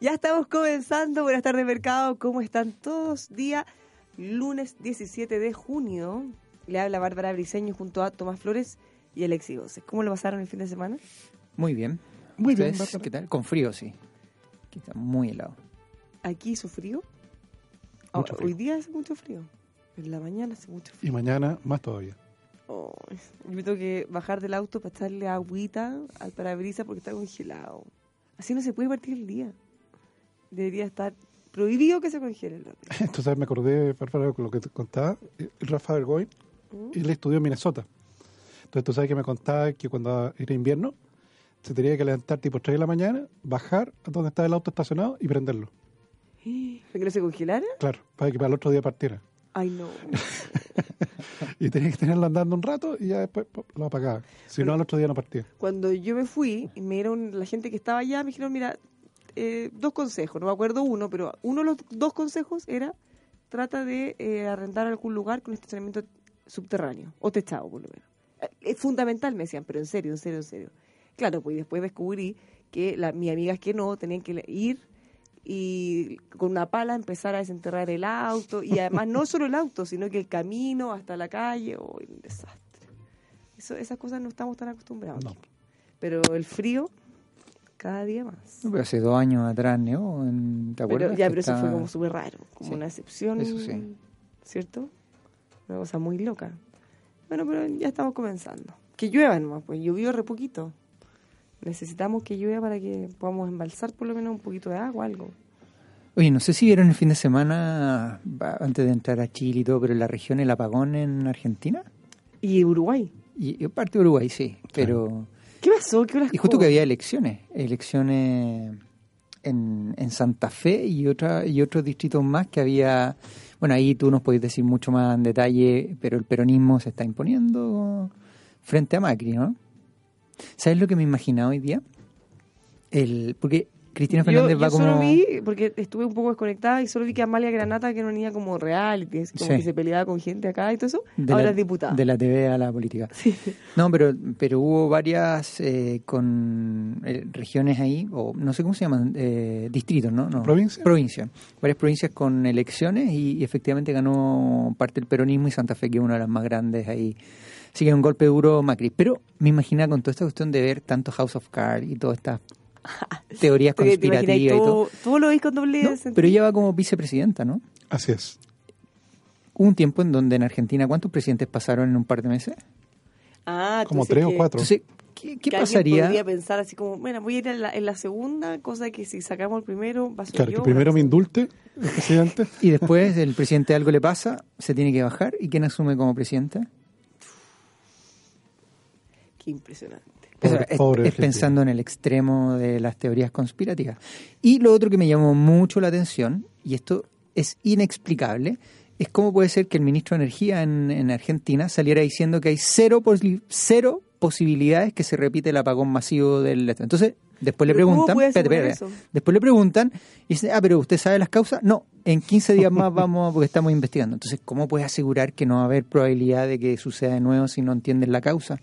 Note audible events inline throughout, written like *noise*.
Ya estamos comenzando. Buenas tardes, mercado. ¿Cómo están todos? Día lunes 17 de junio. Le habla Bárbara Briseño junto a Tomás Flores y Alexi Gómez. ¿Cómo lo pasaron el fin de semana? Muy bien. Muy bien, ¿Ustedes Bárbara. ¿Qué tal? Con frío, sí. Aquí está muy helado. Aquí hizo frío. Mucho frío. Hoy día hace mucho frío. En la mañana hace mucho frío. Y mañana más todavía. Oh, yo me tengo que bajar del auto para echarle agüita al parabrisas porque está congelado. Así no se puede partir el día. Debería estar prohibido que se congele el día. *laughs* Entonces me acordé, Bárbara, con lo que te contaba, eh, Rafa Bergoy, ¿Mm? él estudió en Minnesota. Entonces tú sabes que me contaba que cuando era invierno, se tenía que levantar tipo 3 de la mañana, bajar a donde estaba el auto estacionado y prenderlo. *gasps* ¿Para que no se congelara? Claro, para que para el otro día partiera. Ay, no. *laughs* Y tenía que tenerlo andando un rato y ya después lo apagaba. Si no, al otro día no partía. Cuando yo me fui, me dieron, la gente que estaba allá me dijeron, mira, eh, dos consejos, no me acuerdo uno, pero uno de los dos consejos era, trata de eh, arrendar algún lugar con estacionamiento subterráneo, o techado por lo menos. Eh, Es fundamental, me decían, pero en serio, en serio, en serio. Claro, pues después descubrí que la, mis amigas que no, tenían que ir y con una pala empezar a desenterrar el auto, y además no solo el auto, sino que el camino hasta la calle, oh, un desastre. Eso, esas cosas no estamos tan acostumbrados. No. Pero el frío, cada día más. No, pero hace dos años atrás, ¿no? ¿Te acuerdas? Pero, ya, pero eso fue como súper raro, como Sí, una excepción, eso sí. ¿cierto? Una cosa muy loca. Bueno, pero ya estamos comenzando. Que llueva nomás, pues llovió re poquito. Necesitamos que llueva para que podamos embalsar por lo menos un poquito de agua, algo. Oye, no sé si vieron el fin de semana, antes de entrar a Chile y todo, pero en la región el apagón en Argentina. Y Uruguay. Y, y parte de Uruguay, sí. Pero. ¿Qué pasó? ¿Qué horas Y justo que había elecciones. Elecciones en, en Santa Fe y, otra, y otros distritos más que había. Bueno, ahí tú nos podés decir mucho más en detalle, pero el peronismo se está imponiendo frente a Macri, ¿no? ¿Sabes lo que me imaginaba hoy día? El, porque Cristina Yo, Fernández yo va como. solo vi, porque estuve un poco desconectada y solo vi que Amalia Granata, que era una niña como reality, como Sí. que se peleaba con gente acá y todo eso, de ahora la, es diputada. De la TV a la política. Sí. No, pero, pero hubo varias eh, con eh, regiones ahí, o no sé cómo se llaman, eh, distritos, ¿no? no ¿Provincia? Provincia. Varias provincias con elecciones y, y efectivamente ganó parte del peronismo y Santa Fe, que es una de las más grandes ahí. Así que un golpe duro Macri. Pero me imaginaba con toda esta cuestión de ver tanto House of Cards y todas estas *laughs* teorías Te- te imaginas conspirativas y todo. todo, lo veis con doble No, pero ella va como vicepresidenta, ¿no? Así es. Hubo un tiempo en donde en Argentina, ¿cuántos presidentes pasaron en un par de meses? Ah, Como tres o cuatro. Entonces, ¿qué, qué que pasaría? podría pensar así como, bueno, voy a ir en la, en la segunda, cosa que si sacamos el primero, va a ser Claro, yo. que primero me indulte el presidente. *laughs* Y después el presidente algo le pasa, se tiene que bajar. ¿Y quién asume como presidente? Qué impresionante. Es, pobre es Argentina. pensando en el extremo de las teorías conspirativas. Y lo otro que me llamó mucho la atención, y esto es inexplicable, es cómo puede ser que el ministro de Energía en, en Argentina saliera diciendo que hay cero, posi- cero posibilidades que se repite el apagón masivo del... Entonces, después le ¿Pero cómo preguntan... después le preguntan y dice, ah, pero ¿usted sabe las causas? No, en 15 días más vamos porque estamos investigando. Entonces, ¿cómo puede asegurar que no va a haber probabilidad de que suceda de nuevo si no entienden la causa?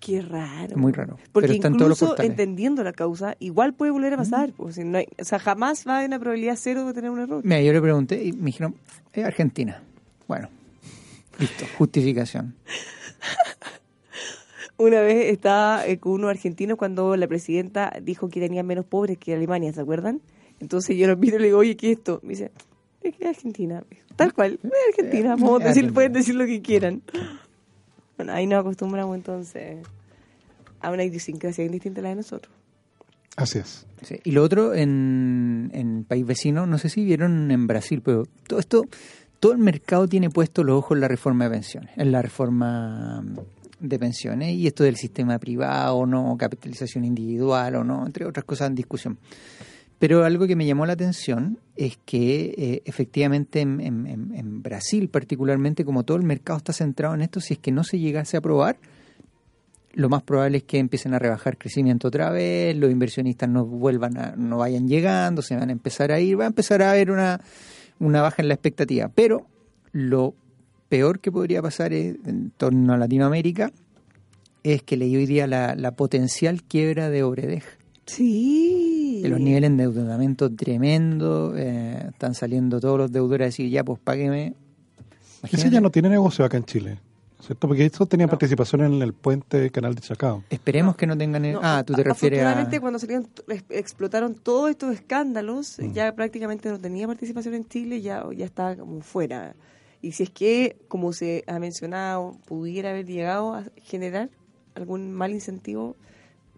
Qué raro. Muy raro. Porque Pero incluso entendiendo la causa, igual puede volver a pasar. pues, si no hay- o sea, jamás va a haber una probabilidad cero de tener un error. Mira, yo le pregunté y me dijeron, es Argentina. Bueno, listo, justificación. *laughs* Una vez estaba eh, con unos argentinos cuando la presidenta dijo que tenía menos pobres que Alemania, ¿se acuerdan? Entonces yo los miro y le digo, oye, ¿qué es esto? Me dice, es que es Argentina. Tal cual, es Argentina. *laughs* Podemos es decir, Argentina. pueden decir lo que quieran. *laughs* Bueno, ahí nos acostumbramos entonces a una idiosincrasia bien distinta a la de nosotros. Así es. Sí, Y lo otro, en, en el país vecino, no sé si vieron en Brasil, pero todo esto todo el mercado tiene puesto los ojos en la reforma de pensiones, en la reforma de pensiones y esto del sistema privado o no, capitalización individual o no, entre otras cosas en discusión. Pero algo que me llamó la atención es que eh, efectivamente en, Brasil particularmente, como todo el mercado está centrado en esto, si es que no se llegase a aprobar, lo más probable es que empiecen a rebajar crecimiento otra vez, los inversionistas no vuelvan a, no vayan llegando, se van a empezar a ir, va a empezar a haber una, una baja en la expectativa. Pero lo peor que podría pasar en torno a Latinoamérica es que leí hoy día la, la potencial quiebra de Obredej. Sí. Que los niveles de endeudamiento tremendo, eh, están saliendo todos los deudores a decir, ya, pues págueme. Ese Imagínate. ya no tiene negocio acá en Chile, ¿cierto? Porque estos tenían participación en el puente Canal de Chacao. Esperemos que no tengan... No, ah, tú te refieres a... cuando salieron, ex- explotaron todos estos escándalos, Mm. ya prácticamente no tenía participación en Chile, ya, ya estaba como fuera. Y si es que, como se ha mencionado, pudiera haber llegado a generar algún mal incentivo,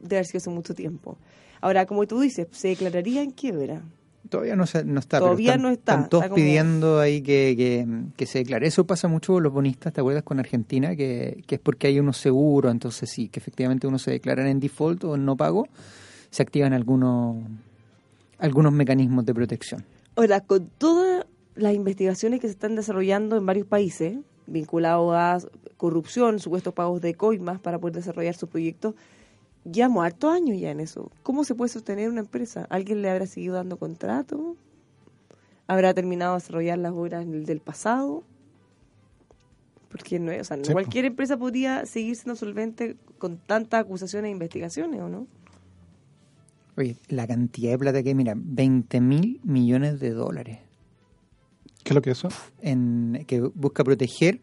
debe haber sido hace mucho tiempo. Ahora, como tú dices, se declararía en quiebra. Todavía no, se- no está. pero Todavía están- no está, Están todos está como- pidiendo ahí que, que, que se declare. Eso pasa mucho con los bonistas, ¿te acuerdas con Argentina? Que, que es porque hay unos seguros, entonces sí, que efectivamente uno se declaran en default o en no pago, se activan algunos, algunos mecanismos de protección. Ahora, con todas las investigaciones que se están desarrollando en varios países, vinculados a corrupción, supuestos pagos de coimas para poder desarrollar sus proyectos, llevamos hartos años ya en eso. ¿Cómo se puede sostener una empresa? ¿Alguien le habrá seguido dando contrato? ¿Habrá terminado de desarrollar las obras en el del pasado? Porque no, es- o sea, Sí, cualquier empresa podría seguir siendo solvente con tantas acusaciones e investigaciones, ¿o no? Oye, la cantidad de plata que hay, mira, 20 mil millones de dólares ¿Qué es lo que es eso? en, que busca proteger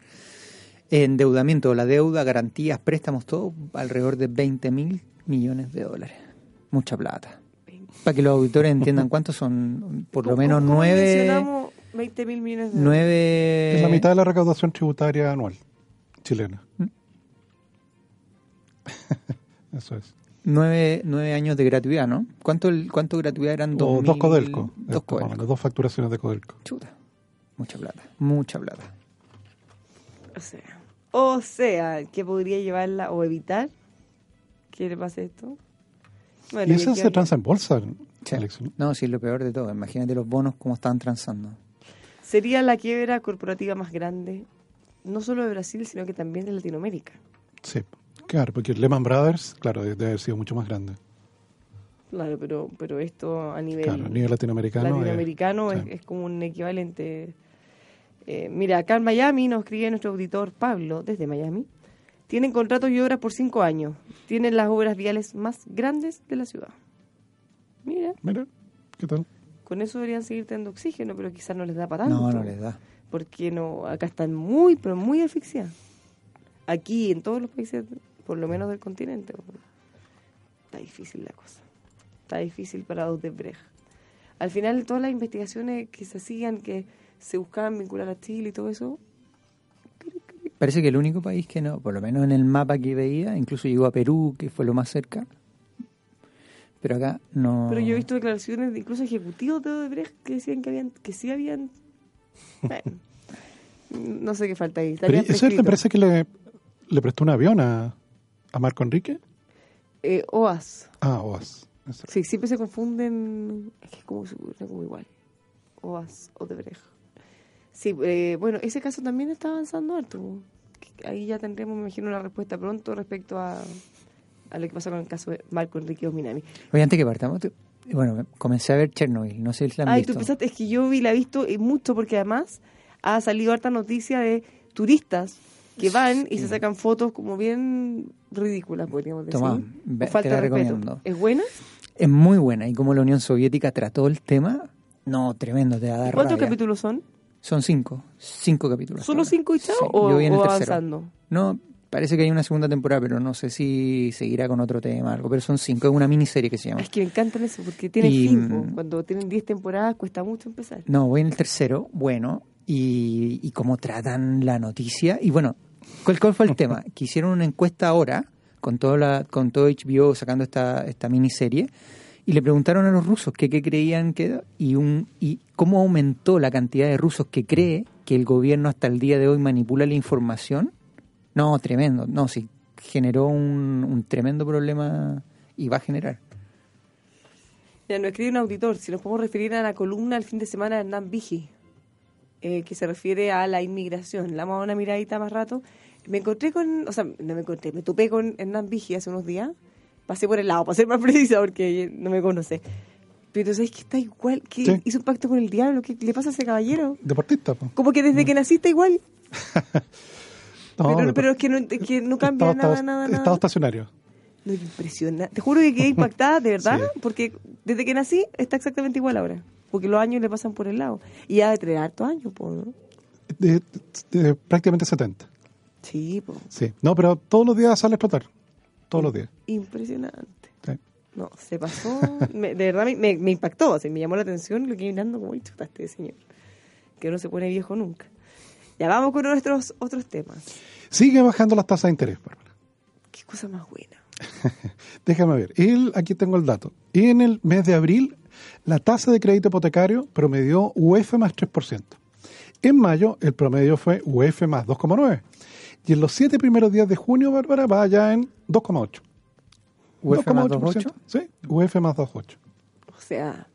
endeudamiento, la deuda, garantías, préstamos, todo alrededor de 20 mil millones de dólares. Mucha plata. Para que los auditores entiendan *laughs* cuántos son, por lo ¿Cómo- menos nueve, mencionamos 20 mil millones de dólares? nueve, Es la mitad de la recaudación tributaria anual chilena. ¿Mm? *laughs* Eso es. nueve, nueve años de gratuidad, ¿no? ¿Cuánto, el- cuánto gratuidad eran? O Dos, dos mil- Codelco. Dos Codelco. dos facturaciones de Codelco. Chuta. Mucha plata, mucha plata. O sea, o sea, que podría llevarla o evitar que le pase esto. Bueno, y eso se transa en bolsa, Sí. Alex, ¿no? No, sí, es lo peor de todo. Imagínate los bonos cómo están transando. Sería la quiebra corporativa más grande, no solo de Brasil, sino que también de Latinoamérica. Sí, claro, porque Lehman Brothers, claro, debe haber sido mucho más grande. Claro, pero, pero esto a nivel, Claro, a nivel latinoamericano. eh, latinoamericano es, sí. es como un equivalente. Eh, mira, acá en Miami nos escribe nuestro auditor Pablo, desde Miami. Tienen contratos y obras por cinco años. Tienen las obras viales más grandes de la ciudad. Mira, Mira, ¿qué tal? con eso deberían seguir teniendo oxígeno, pero quizás no les da para tanto. No, no les da. Porque no, acá están muy, pero muy asfixiados. Aquí, en todos los países, por lo menos del continente. Está difícil la cosa. Está difícil para Odebrecht. Al final, todas las investigaciones que se hacían, que se buscaban vincular a Chile y todo eso, Parece que el único país que no, por lo menos en el mapa que veía, incluso llegó a Perú, que fue lo más cerca. Pero acá no. Pero yo he visto declaraciones de incluso ejecutivos de Odebrecht que decían que habían que sí habían... Bueno, no sé qué falta ahí. Pero ¿Esa es la empresa que le, le prestó un avión a, a Marco Enrique? Eh, OAS. Ah, OAS. Sí, siempre se confunden. Es que es como, como igual. OAS, Odebrecht. Sí, eh, bueno, ese caso también está avanzando harto. Ahí ya tendremos, me imagino, una respuesta pronto respecto a, a lo que pasa con el caso de Marco Enrique Ominami. Oye, antes que partamos, bueno, comencé a ver Chernobyl, no sé si la han Ay, visto. tú pensaste, es que yo vi, la he visto y mucho porque además ha salido harta noticia de turistas que van y se sacan fotos como bien ridículas, podríamos decir. Te falta la de respeto. recomiendo. ¿Es buena? Es muy buena y como la Unión Soviética trató el tema, no, tremendo, te va a dar ¿Cuántos rabia. capítulos son? Son cinco, cinco capítulos. ¿Solo ahora. cinco y chao? Sí, o, yo en o tercero. avanzando? No, parece que hay una segunda temporada, pero no sé si seguirá con otro tema, algo. Pero son cinco, es una miniserie que se llama. Es que me encantan eso, porque tienen Y, po. mm, Cuando tienen 10 temporadas cuesta mucho empezar. No, voy en el tercero, bueno, y, y cómo tratan la noticia. Y bueno, ¿cuál, cuál fue el tema? *laughs* Que hicieron una encuesta ahora, con, toda la, con todo HBO sacando esta, esta miniserie, y le preguntaron a los rusos qué creían que y, un, y cómo aumentó la cantidad de rusos que cree que el gobierno hasta el día de hoy manipula la información, no, tremendo, no, sí, generó un, un tremendo problema y va a generar. Ya nos escribe un auditor, si nos podemos referir a la columna el fin de semana de Hernán Vigi, eh, que se refiere a la inmigración. Le vamos a una miradita más rato. Me encontré con, o sea, no me encontré, me topé con Hernán Vigi hace unos días. Pasé por el lado, para ser más *laughs* precisa, porque no me conoce. Pero ¿sabes que está igual? que Sí. hizo un pacto con el diablo? ¿Qué le pasa a ese caballero? Deportista, po. Como que desde que naciste igual. *laughs* No, pero, pero es que no, es que no cambia estado, nada, estado- nada, estado nada. estacionario. No, impresionante. Te juro que quedé *laughs* impactada, de verdad, Sí. porque desde que nací está exactamente igual ahora. Porque los años le pasan por el lado. Y ya de tener hartos años, po, ¿no? De, de prácticamente 70. Sí, po. Sí. No, pero todos los días sale a explotar. Todos los días. Impresionante. Sí. No, se pasó. me- de verdad me, me- me impactó, me llamó la atención lo que mirando como, "Uy, chuta, este señor. Que no se pone viejo nunca. Ya vamos con nuestros otros temas. Sigue bajando las tasas de interés, Bárbara. Qué cosa más buena. *laughs* Déjame ver. El, aquí tengo el dato. En el mes de abril, la tasa de crédito hipotecario promedió UF más 3%. En mayo, el promedio fue UF más 2,9%. Y en los siete primeros días de junio, Bárbara, va ya en 2,8%. UF más 2,8%. 2,8. Sí, UF más 2,8%. O sea,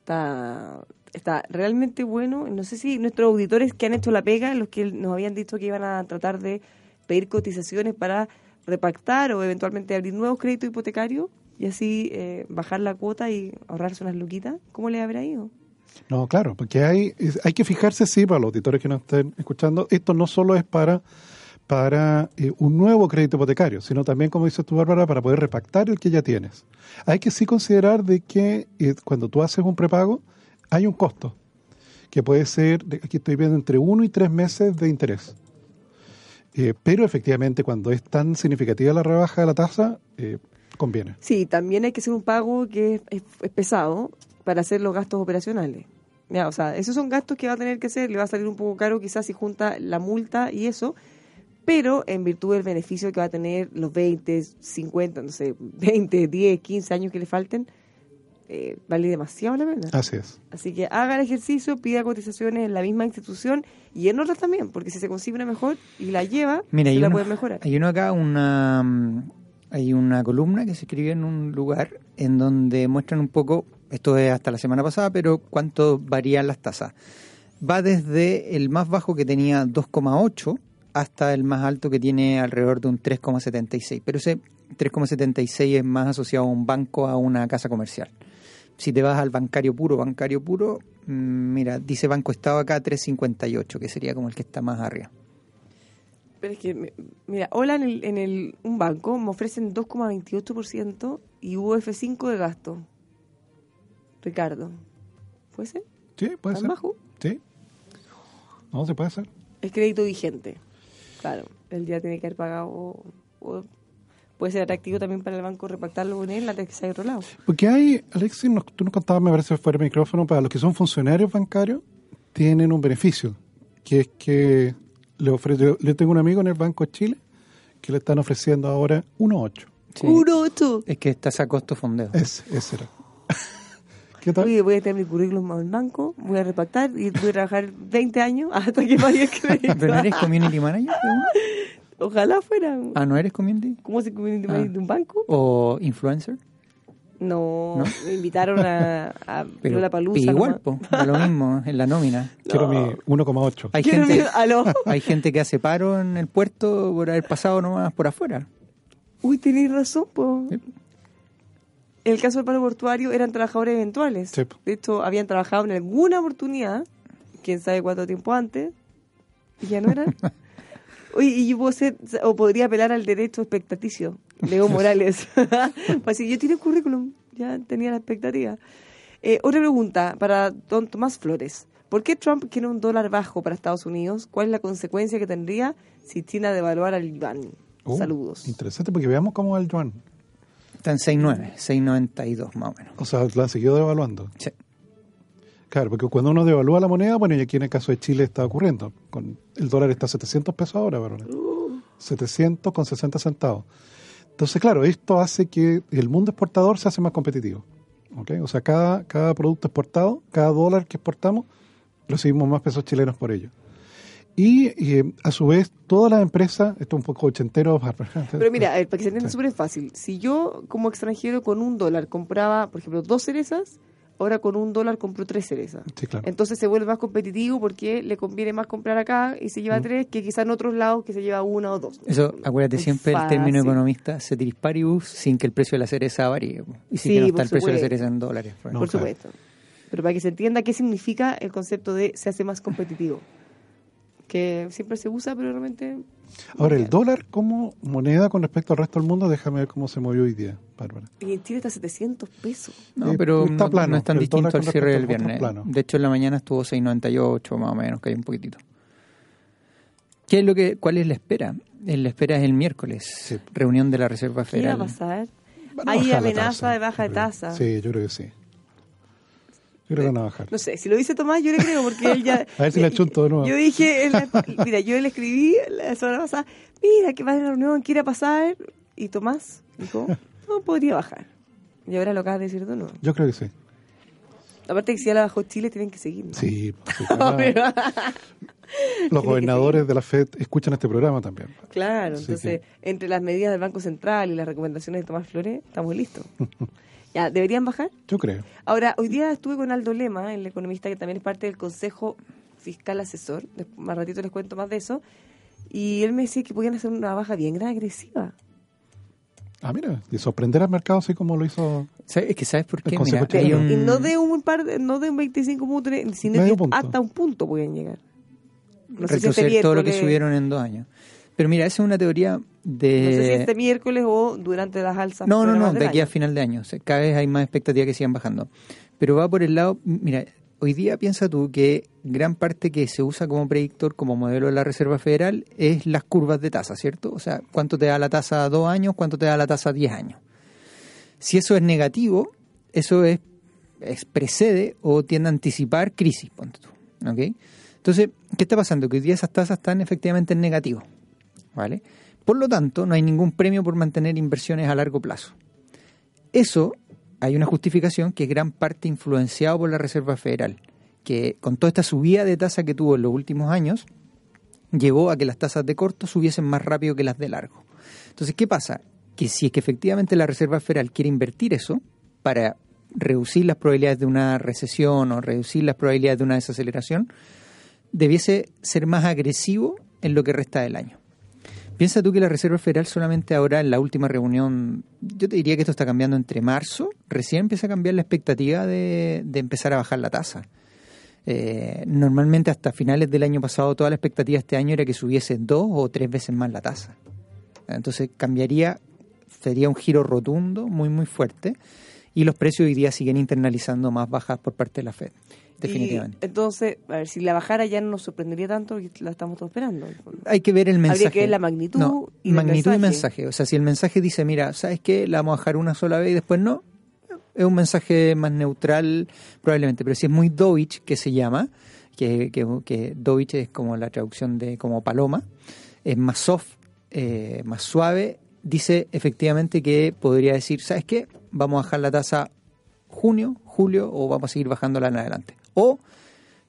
está, está realmente bueno. No sé si nuestros auditores que han hecho la pega, los que nos habían dicho que iban a tratar de pedir cotizaciones para repactar o eventualmente abrir nuevos créditos hipotecarios y así eh, bajar la cuota y ahorrarse unas luquitas, ¿cómo les habrá ido? No, claro, porque hay, hay que fijarse, sí, para los auditores que nos estén escuchando, esto no solo es para, para eh, un nuevo crédito hipotecario, sino también, como dices tú, Bárbara, para poder repactar el que ya tienes. Hay que sí considerar de que eh, cuando tú haces un prepago, hay un costo, que puede ser, aquí estoy viendo, entre uno y tres meses de interés. Eh, pero efectivamente, cuando es tan significativa la rebaja de la tasa, eh, conviene. Sí, también hay que hacer un pago que es, es- es pesado para hacer los gastos operacionales. Ya, o sea, esos son gastos que va a tener que hacer, le va a salir un poco caro quizás si junta la multa y eso, pero en virtud del beneficio que va a tener los 20, 50, no sé, 20, 10, 15 años que le falten, eh, vale demasiado la pena. Así es. Así que haga el ejercicio, pida cotizaciones en la misma institución y en otras también, porque si se consigue una mejor y la lleva, Mira, se hay la uno, puede mejorar. hay uno acá, una, mm, hay una columna que se escribió en un lugar en donde muestran un poco, esto es hasta la semana pasada, pero cuánto varían las tasas. Va desde el más bajo que tenía 2,8 hasta el más alto que tiene alrededor de un 3,76. Pero ese 3,76 es más asociado a un banco, a una casa comercial. Si te vas al bancario puro, bancario puro, mm, mira, dice Banco Estado acá 3,58, que sería como el que está más arriba. Pero es que, me- mira, hola en, el, en el, un banco me ofrecen 2,28% y UF5 de gasto. Ricardo, ¿puede ser? Sí, puede ¿Tan ser. bajo? Sí. No, se puede hacer. Es crédito vigente. Claro, el día tiene que haber pagado. o- o puede ser atractivo también para el banco repactarlo con él antes que se haya otro lado. Porque hay, Alexis, nos- tú nos contabas, me parece, fuera de micrófono, para los que son funcionarios bancarios, tienen un beneficio, que es que le ofrece, yo, yo tengo un amigo en el Banco de Chile que le están ofreciendo ahora 1.8. Sí. ¡Uno, ocho! Es que estás a costo fondeo. Ese, ese era. ¿Qué tal? Oye, voy a tener mi currículum al banco, voy a repactar y voy a trabajar 20 años hasta que pague el crédito. ¿Pero no eres community manager? Ojalá fuera. Ah, ¿no eres community? ¿Cómo se community Ah. manager de un banco? ¿O influencer? No, ¿No? me invitaron a, a Pero Lollapalooza igual, nomás. po, lo mismo en la nómina. Quiero mi 1,8. Hay Quiero gente, mi- aló. *laughs* hay gente que hace paro en el puerto por haber pasado nomás por afuera. Uy, tenéis razón, po. Sí. En el caso del paro portuario eran trabajadores eventuales. Sí. De hecho, habían trabajado en alguna oportunidad, quién sabe cuánto tiempo antes, y ya no eran. *laughs* Y yo puedo ser, o podría apelar al derecho expectaticio, Leo *laughs* Morales. *laughs* pues decir, yo tiene currículum, ya tenía la expectativa. Eh, otra pregunta para don Tomás Flores. ¿Por qué Trump quiere un dólar bajo para Estados Unidos? ¿Cuál es la consecuencia que tendría si China devaluara al yuan? Oh, Saludos. Interesante, porque veamos cómo va el yuan. Está en 6.9, 6.92 más o menos. O sea, la han seguido devaluando. Sí. Claro, porque cuando uno devalúa la moneda, bueno, y aquí en el caso de Chile está ocurriendo. Con el dólar está a 700 pesos ahora, ¿verdad? 700 con 60 centavos. Entonces, claro, esto hace que el mundo exportador se hace más competitivo. ¿ok? O sea, cada, cada producto exportado, cada dólar que exportamos, recibimos más pesos chilenos por ello. Y eh, a su vez, todas las empresas, esto es un poco ochentero. *laughs* Pero mira, a ver, para que se entienda Sí. súper fácil. Si yo, como extranjero, con un dólar compraba, por ejemplo, dos cerezas, ahora con un dólar compro tres cerezas. Sí, claro. Entonces se vuelve más competitivo porque le conviene más comprar acá y se Mm. lleva tres que quizá en otros lados que se lleva una o dos. Eso, acuérdate siempre el término economista, ceteris paribus, sin que el precio de la cereza varíe. Y si Sí, que no está el precio de la cereza en dólares. por No, por claro. supuesto. Pero para que se entienda qué significa el concepto de se hace más competitivo. Que siempre se usa, pero realmente... Ahora, el dólar como moneda con respecto al resto del mundo, déjame ver cómo se movió hoy día, Bárbara. Y en Chile está 700 pesos. No, Eh, pero está no, plano, no es tan distinto al cierre del viernes. De hecho, en la mañana estuvo 6.98 más o menos, que hay un poquitito. ¿Qué es lo que, ¿Cuál es la espera? Eh, La espera es el miércoles, Sí. reunión de la Reserva ¿Qué va a Federal. pasar? Van Hay amenaza tasa, de baja de tasa. Sí, yo creo que sí. Yo creo que van a bajar. No sé, si lo dice Tomás, yo le creo, porque él ya... *laughs* A ver si le achunto de nuevo. Yo dije, la- mira, yo le escribí la semana pasada, mira, que va a la reunión, quiere pasar, y Tomás dijo, no, podría bajar. Y ahora lo acabas de decir de nuevo. Yo creo que sí. Aparte que si ya la bajó Chile, tienen que seguir. ¿no? Sí, pues, sí, claro. los gobernadores de la FED escuchan este programa también. Claro, Así entonces, entre las medidas del Banco Central y las recomendaciones de Tomás Flores, estamos listos. *laughs* ya, ¿deberían bajar? Yo creo. Ahora, hoy día estuve con Aldo Lema, el economista que también es parte del Consejo Fiscal Asesor, Des- más ratito les cuento más de eso, y él me decía que podían hacer una baja bien agresiva. Ah, mira, y sorprender al mercado así como lo hizo. ¿Sabes? Es que ¿sabes por qué? Mira, un- Y no de un par, de- no de un 25 puntos, sino Medio que punto. hasta un punto pueden llegar. No sé si retroceder todo lo que subieron en dos años. Pero mira, esa es una teoría de... No sé si este miércoles o durante las alzas. No, no, no, de aquí a final de año. Cada vez hay más expectativa que sigan bajando. Pero va por el lado, mira, hoy día piensa tú que gran parte que se usa como predictor, como modelo de la Reserva Federal, es las curvas de tasa, ¿cierto? O sea, cuánto te da la tasa a dos años, cuánto te da la tasa a diez años. Si eso es negativo, eso es, es precede o tiende a anticipar crisis, ponte tú. ¿ok? Entonces, ¿qué está pasando? Que hoy día esas tasas están efectivamente en negativo. ¿Vale? Por lo tanto, no hay ningún premio por mantener inversiones a largo plazo. Eso hay una justificación que es gran parte influenciado por la Reserva Federal, que con toda esta subida de tasa que tuvo en los últimos años, llevó a que las tasas de corto subiesen más rápido que las de largo. Entonces, ¿qué pasa? Que si es que efectivamente la Reserva Federal quiere invertir eso para reducir las probabilidades de una recesión o reducir las probabilidades de una desaceleración, debiese ser más agresivo en lo que resta del año. Piensa tú que la Reserva Federal solamente ahora en la última reunión, yo te diría que esto está cambiando entre marzo, recién empieza a cambiar la expectativa de, de empezar a bajar la tasa. Eh, normalmente hasta finales del año pasado toda la expectativa este año era que subiese dos o tres veces más la tasa. Entonces cambiaría, sería un giro rotundo, muy muy fuerte, y los precios hoy día siguen internalizando más bajas por parte de la Fed, definitivamente. Y, entonces, a ver, si la bajara ya no nos sorprendería tanto porque la estamos todos esperando. hay que ver el mensaje. Habría que ver la magnitud No, y el magnitud y mensaje. mensaje. O sea, si el mensaje dice, mira, ¿sabes qué? La vamos a bajar una sola vez y después no, es un mensaje más neutral probablemente. Pero si es muy Dovich, que se llama, que, que, que Dovich es como la traducción de como paloma, es más soft, eh, más suave, dice efectivamente que podría decir, ¿sabes qué? Vamos a bajar la tasa junio, julio o vamos a seguir bajándola en adelante. O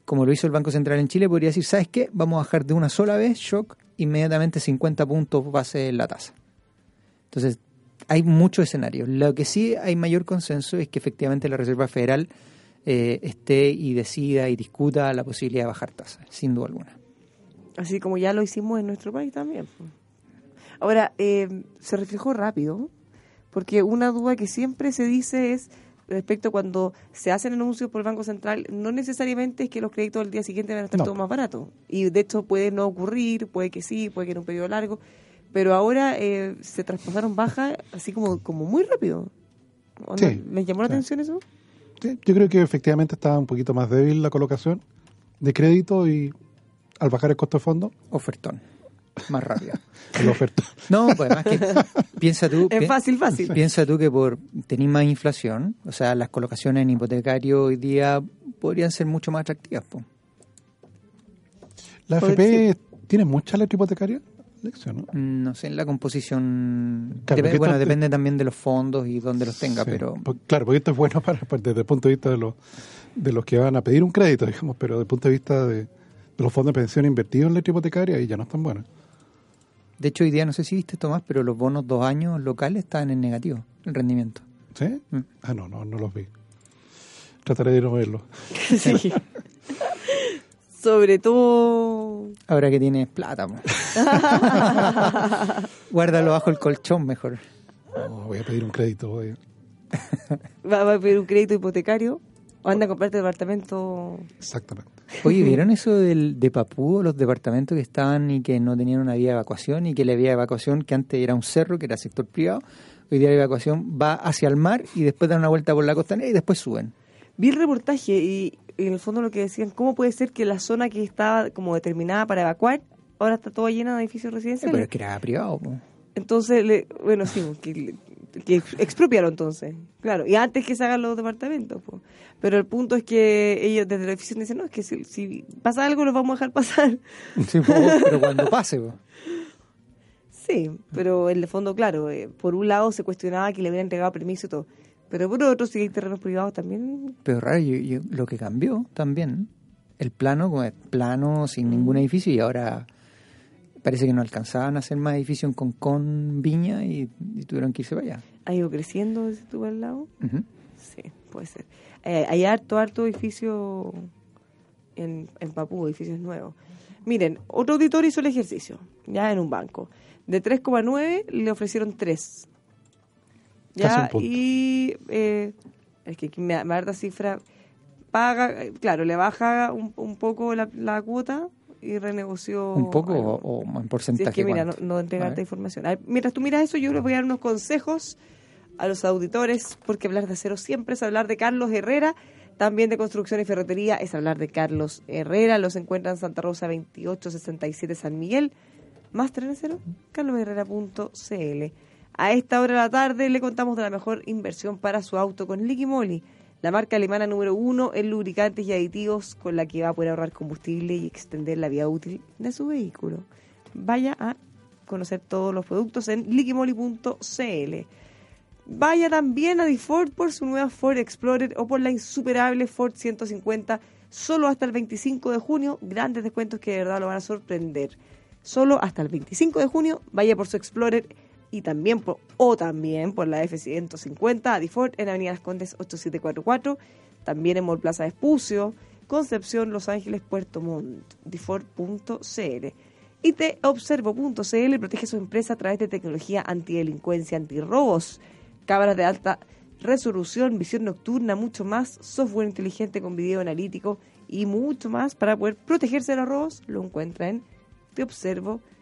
como lo hizo el Banco Central en Chile, podría decir, ¿sabes qué? Vamos a bajar de una sola vez, shock, inmediatamente 50 puntos base en la tasa. Entonces, hay muchos escenarios. Lo que sí hay mayor consenso es que efectivamente la Reserva Federal eh, esté y decida y discuta la posibilidad de bajar tasas, sin duda alguna. Así como ya lo hicimos en nuestro país también. Ahora, eh, se reflejó rápido, porque una duda que siempre se dice es respecto a cuando se hacen anuncios por el Banco Central, no necesariamente es que los créditos al día siguiente van a estar No. todos más baratos. Y de hecho puede no ocurrir, puede que sí, puede que en un periodo largo, pero ahora eh, se traspasaron bajas así como, como muy rápido. Sí, ¿Les llamó la sí. atención eso? Sí, yo creo que efectivamente estaba un poquito más débil la colocación de crédito y al bajar el costo de fondo, Ofertón, más rápido. la *laughs* oferta. No, pues además que piensa tú... Es pi- fácil, fácil. Piensa tú que por tener más inflación, o sea, las colocaciones en hipotecario hoy día podrían ser mucho más atractivas. po. ¿La Puede FP tiene mucha letra hipotecaria? Lección, ¿no? No sé, en la composición... Claro, bueno, depende también de los fondos y dónde los tenga, Sí, pero... por- claro, porque esto es bueno *laughs* para, para- desde el punto de vista de los, de los que van a pedir un crédito, digamos, pero desde el punto de vista de, los fondos de pensión invertidos en letra hipotecaria y ya no están buenos. De hecho, hoy día no sé si viste, Tomás, pero los bonos dos años locales están en negativo, el rendimiento. ¿Sí? Mm. Ah, no, no, no los vi. Trataré de no verlos. *laughs* Sí. Sobre todo. Ahora que tienes plata, *laughs* guárdalo bajo el colchón mejor. No, voy a pedir un crédito. voy. *laughs* Va, va a pedir un crédito hipotecario o anda a comprarte departamento. Exactamente. Oye, ¿vieron eso del, de Papúo, los departamentos que estaban y que no tenían una vía de evacuación y que la vía de evacuación, que antes era un cerro, que era sector privado, hoy día la evacuación va hacia el mar y después dan una vuelta por la costanera y después suben? Vi el reportaje y, y en el fondo lo que decían, ¿cómo puede ser que la zona que estaba como determinada para evacuar ahora está toda llena de edificios residenciales? pero es que era privado. po. Entonces, le- bueno, sí, que, que expropiaron entonces, claro, y antes que se hagan los departamentos. po. Pero el punto es que ellos desde la oficina dicen, no, es que si, si pasa algo los vamos a dejar pasar. Sí, po, *laughs* pero cuando pase, po. Sí, pero en el fondo, claro, eh, por un lado se cuestionaba que le hubieran entregado permiso y todo, pero por otro, si hay terrenos privados también, Pero raro, yo- yo- lo que cambió también, el plano, como es plano, sin ningún edificio, y ahora parece que no alcanzaban a hacer más edificios en Concón, Viña, y, y tuvieron que irse para allá. ha ido creciendo desde tu al lado. Sí, puede ser. Eh, hay harto, harto edificio en, en Papú, edificios nuevos. Miren, otro auditor hizo el ejercicio, ya en un banco. De 3,9 le ofrecieron 3. Casi Ya, un punto. y eh, es que aquí me, me da la cifra, paga, claro, le baja un, un poco la, la cuota y renegoció. ¿Un poco algo. o, en Si porcentaje? es que mira, no, cuánto? no entrega A esta ver. información. Ver, mientras tú miras eso, yo les voy a dar unos consejos a los auditores, porque hablar de acero siempre es hablar de Carlos Herrera, también de construcción y ferretería es hablar de Carlos Herrera. Los encuentran en Santa Rosa 2867 San Miguel. Máster en acero, carlosherrera.cl. A esta hora de la tarde le contamos de la mejor inversión para su auto con Liqui Moly, la marca alemana número uno en lubricantes y aditivos con la que va a poder ahorrar combustible y extender la vida útil de su vehículo. Vaya a conocer todos los productos en liquimoli.cl. Vaya también a DeFord por su nueva Ford Explorer o por la insuperable Ford 150 solo hasta el 25 de junio. Grandes descuentos que de verdad lo van a sorprender. Solo hasta el 25 de junio vaya por su Explorer y también por, o también por la F150 a DeFord en Avenida Las Condes 8744. También en Mall Plaza Espucio, Concepción, Los Ángeles, Puerto Montt. DeFord.cl y teobservo.cl protege su empresa a través de tecnología antidelincuencia, antirrobos, cámaras de alta resolución, visión nocturna, mucho más, software inteligente con video analítico y mucho más para poder protegerse de los robos, lo encuentra en teobservo.cl.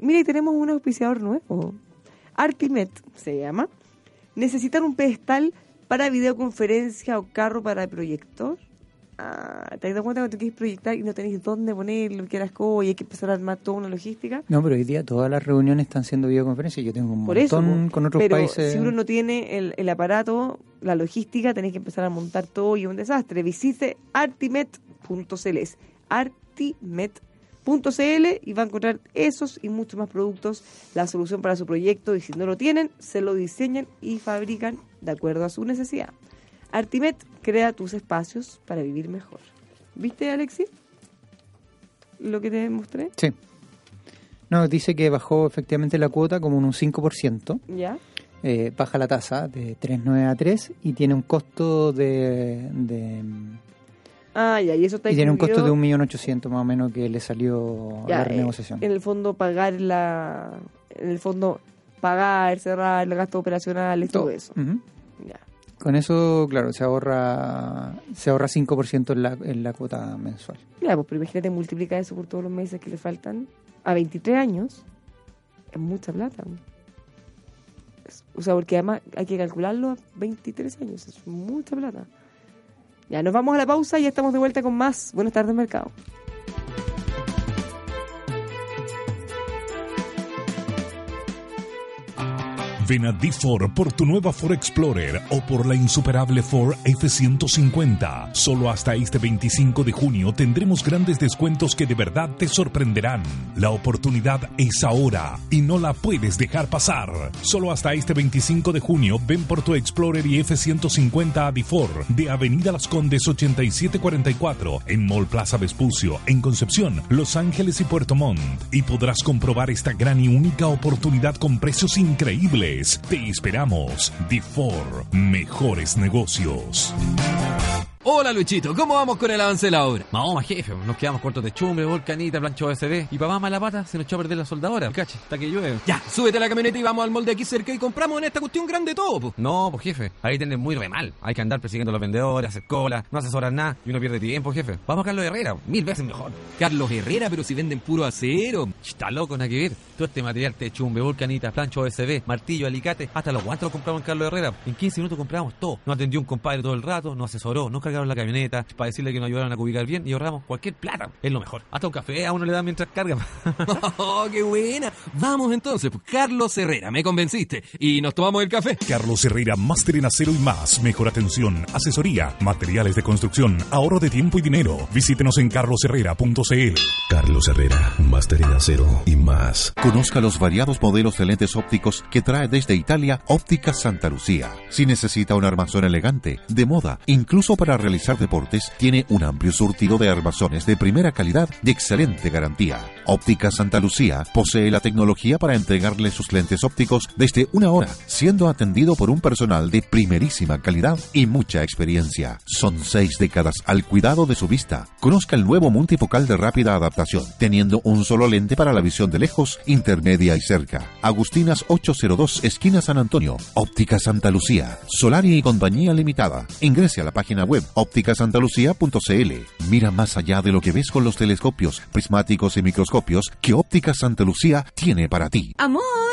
Mira, y tenemos un auspiciador nuevo. Artimet se llama. ¿Necesitan un pedestal para videoconferencia o carro para proyector? Ah, ¿Te has dado cuenta cuando quieres proyectar y no tenéis dónde ponerlo, que las y hay que empezar a armar toda una logística? No, pero hoy día todas las reuniones están siendo videoconferencias. Yo tengo un Por eso, montón con otros pero países. si uno no tiene el, el aparato, la logística, tenéis que empezar a montar todo y es un desastre. Visite artimet.cl, es artimet.cl y va a encontrar esos y muchos más productos, la solución para su proyecto y si no lo tienen, se lo diseñan y fabrican de acuerdo a su necesidad. Artimet crea tus espacios para vivir mejor. ¿Viste, Alexis? Lo que te mostré. Sí. No, dice que bajó efectivamente la cuota como en un 5%. ¿Ya? Eh, baja la tasa de 3,9 a 3 y tiene un costo de, de Ah, ya, y eso está y tiene un costo de 1.800.000 más o menos que le salió Ya, la eh, renegociación. en el fondo pagar la en el fondo pagar cerrar el gasto operacional y todo, eso. Ya. Con eso, claro, se ahorra se ahorra 5% en la, en la cuota mensual. ya pues pero imagínate multiplica eso por todos los meses que le faltan. A 23 años es mucha plata. O sea porque además hay que calcularlo a 23 años es mucha plata ya nos vamos a la pausa y ya estamos de vuelta con más. Buenas tardes mercado Ven a D4 por tu nueva Ford Explorer o por la insuperable Ford F-150. Solo hasta este 25 de junio tendremos grandes descuentos que de verdad te sorprenderán. La oportunidad es ahora y no la puedes dejar pasar. Solo hasta este 25 de junio ven por tu Explorer y F-150 a D4 de Avenida Las Condes 8744 en Mall Plaza Vespucio, en Concepción, Los Ángeles y Puerto Montt. Y podrás comprobar esta gran y única oportunidad con precios increíbles. Te esperamos. D4, mejores negocios. Hola Luchito, ¿cómo vamos con el avance de la obra? Vamos, jefe, nos quedamos cortos de chumbre, volcanita, plancho OSB y más mala pata se nos echó a perder la soldadora, cacha, hasta que llueve. Ya, súbete a la camioneta y vamos al molde aquí cerca y compramos en esta cuestión grande todo, pues. No, pues jefe, ahí tienen muy re mal. Hay que andar persiguiendo a los vendedores, hacer cola, no asesoran nada y uno pierde tiempo, jefe. Vamos a Carlos Herrera, mil veces mejor. Carlos Herrera, pero si venden puro acero. Está loco, nada que ver. Todo este material de chumbe, volcanita, plancho OSB, martillo, alicate, hasta los guantes los compramos en Carlos Herrera. En 15 minutos compramos todo. Nos atendió un compadre todo el rato, nos asesoró, nos cargaron la camioneta para decirle que nos ayudaron a ubicar bien y ahorramos cualquier plata. Es lo mejor. Hasta un café a uno le dan mientras carga. *laughs* ¡Oh, qué buena! Vamos entonces, pues, Carlos Herrera, me convenciste. Y nos tomamos el café. Carlos Herrera, máster en acero y más. Mejor atención, asesoría, materiales de construcción, ahorro de tiempo y dinero. Visítenos en carlosherrera.cl. Carlos Herrera, máster en acero y más. Conozca los variados modelos de lentes ópticos que trae desde Italia Óptica Santa Lucía. Si necesita un armazón elegante, de moda, incluso para realizar deportes, tiene un amplio surtido de armazones de primera calidad y excelente garantía. Óptica Santa Lucía posee la tecnología para entregarle sus lentes ópticos desde una hora, siendo atendido por un personal de primerísima calidad y mucha experiencia. Son seis décadas al cuidado de su vista. Conozca el nuevo multifocal de rápida adaptación, teniendo un solo lente para la visión de lejos, intermedia y cerca. Agustinas 802, esquina San Antonio. Óptica Santa Lucía. Solari y Compañía Limitada. Ingrese a la página web ópticasantalucía.cl. Mira más allá de lo que ves con los telescopios, prismáticos y microscopios que Óptica Santa Lucía tiene para ti. Amor,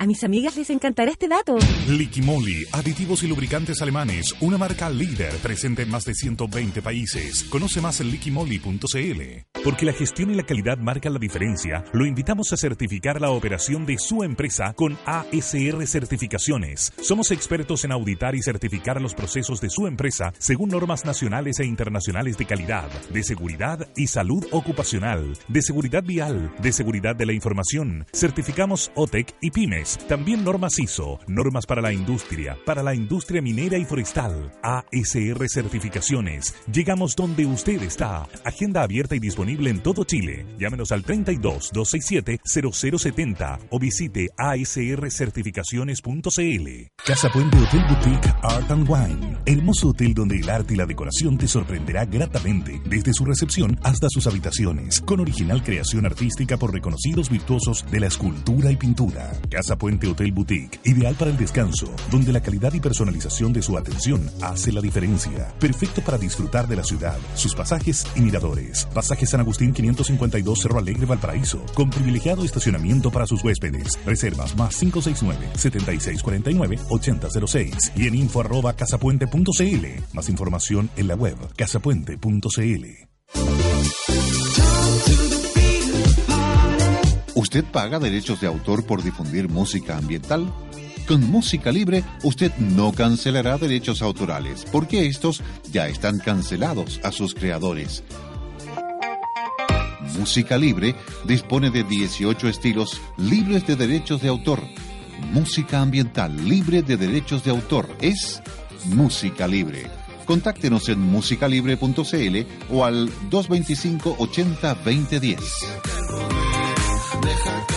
A mis amigas les encantará este dato. Liquimoli, aditivos y lubricantes alemanes, una marca líder presente en más de 120 países. Conoce más en liquimoli.cl. Porque la gestión y la calidad marcan la diferencia, lo invitamos a certificar la operación de su empresa con ASR Certificaciones. Somos expertos en auditar y certificar los procesos de su empresa según normas nacionales e internacionales de calidad, de seguridad y salud ocupacional, de seguridad vial, de seguridad de la información. Certificamos OTEC y PYMES. También normas ISO, normas para la industria, para la industria minera y forestal. ASR Certificaciones. Llegamos donde usted está. Agenda abierta y disponible en todo Chile. Llámenos al 32 267 0070 o visite asrcertificaciones.cl. Casa Puente Hotel Boutique Art and Wine. Hermoso hotel donde el arte y la decoración te sorprenderá gratamente desde su recepción hasta sus habitaciones, con original creación artística por reconocidos virtuosos de la escultura y pintura. Casa Puente Hotel Boutique, ideal para el descanso, donde la calidad y personalización de su atención hace la diferencia. Perfecto para disfrutar de la ciudad, sus pasajes y miradores. Pasaje San Agustín 552 Cerro Alegre Valparaíso, con privilegiado estacionamiento para sus huéspedes. Reservas más 569-7649-8006 y en info arroba casapuente.cl. Más información en la web casapuente.cl. ¿Usted paga derechos de autor por difundir música ambiental? Con Música Libre, usted no cancelará derechos autorales, porque estos ya están cancelados a sus creadores. Música Libre dispone de 18 estilos libres de derechos de autor. Música ambiental libre de derechos de autor es Música Libre. Contáctenos en musicalibre.cl o al 225 80 2010. Deja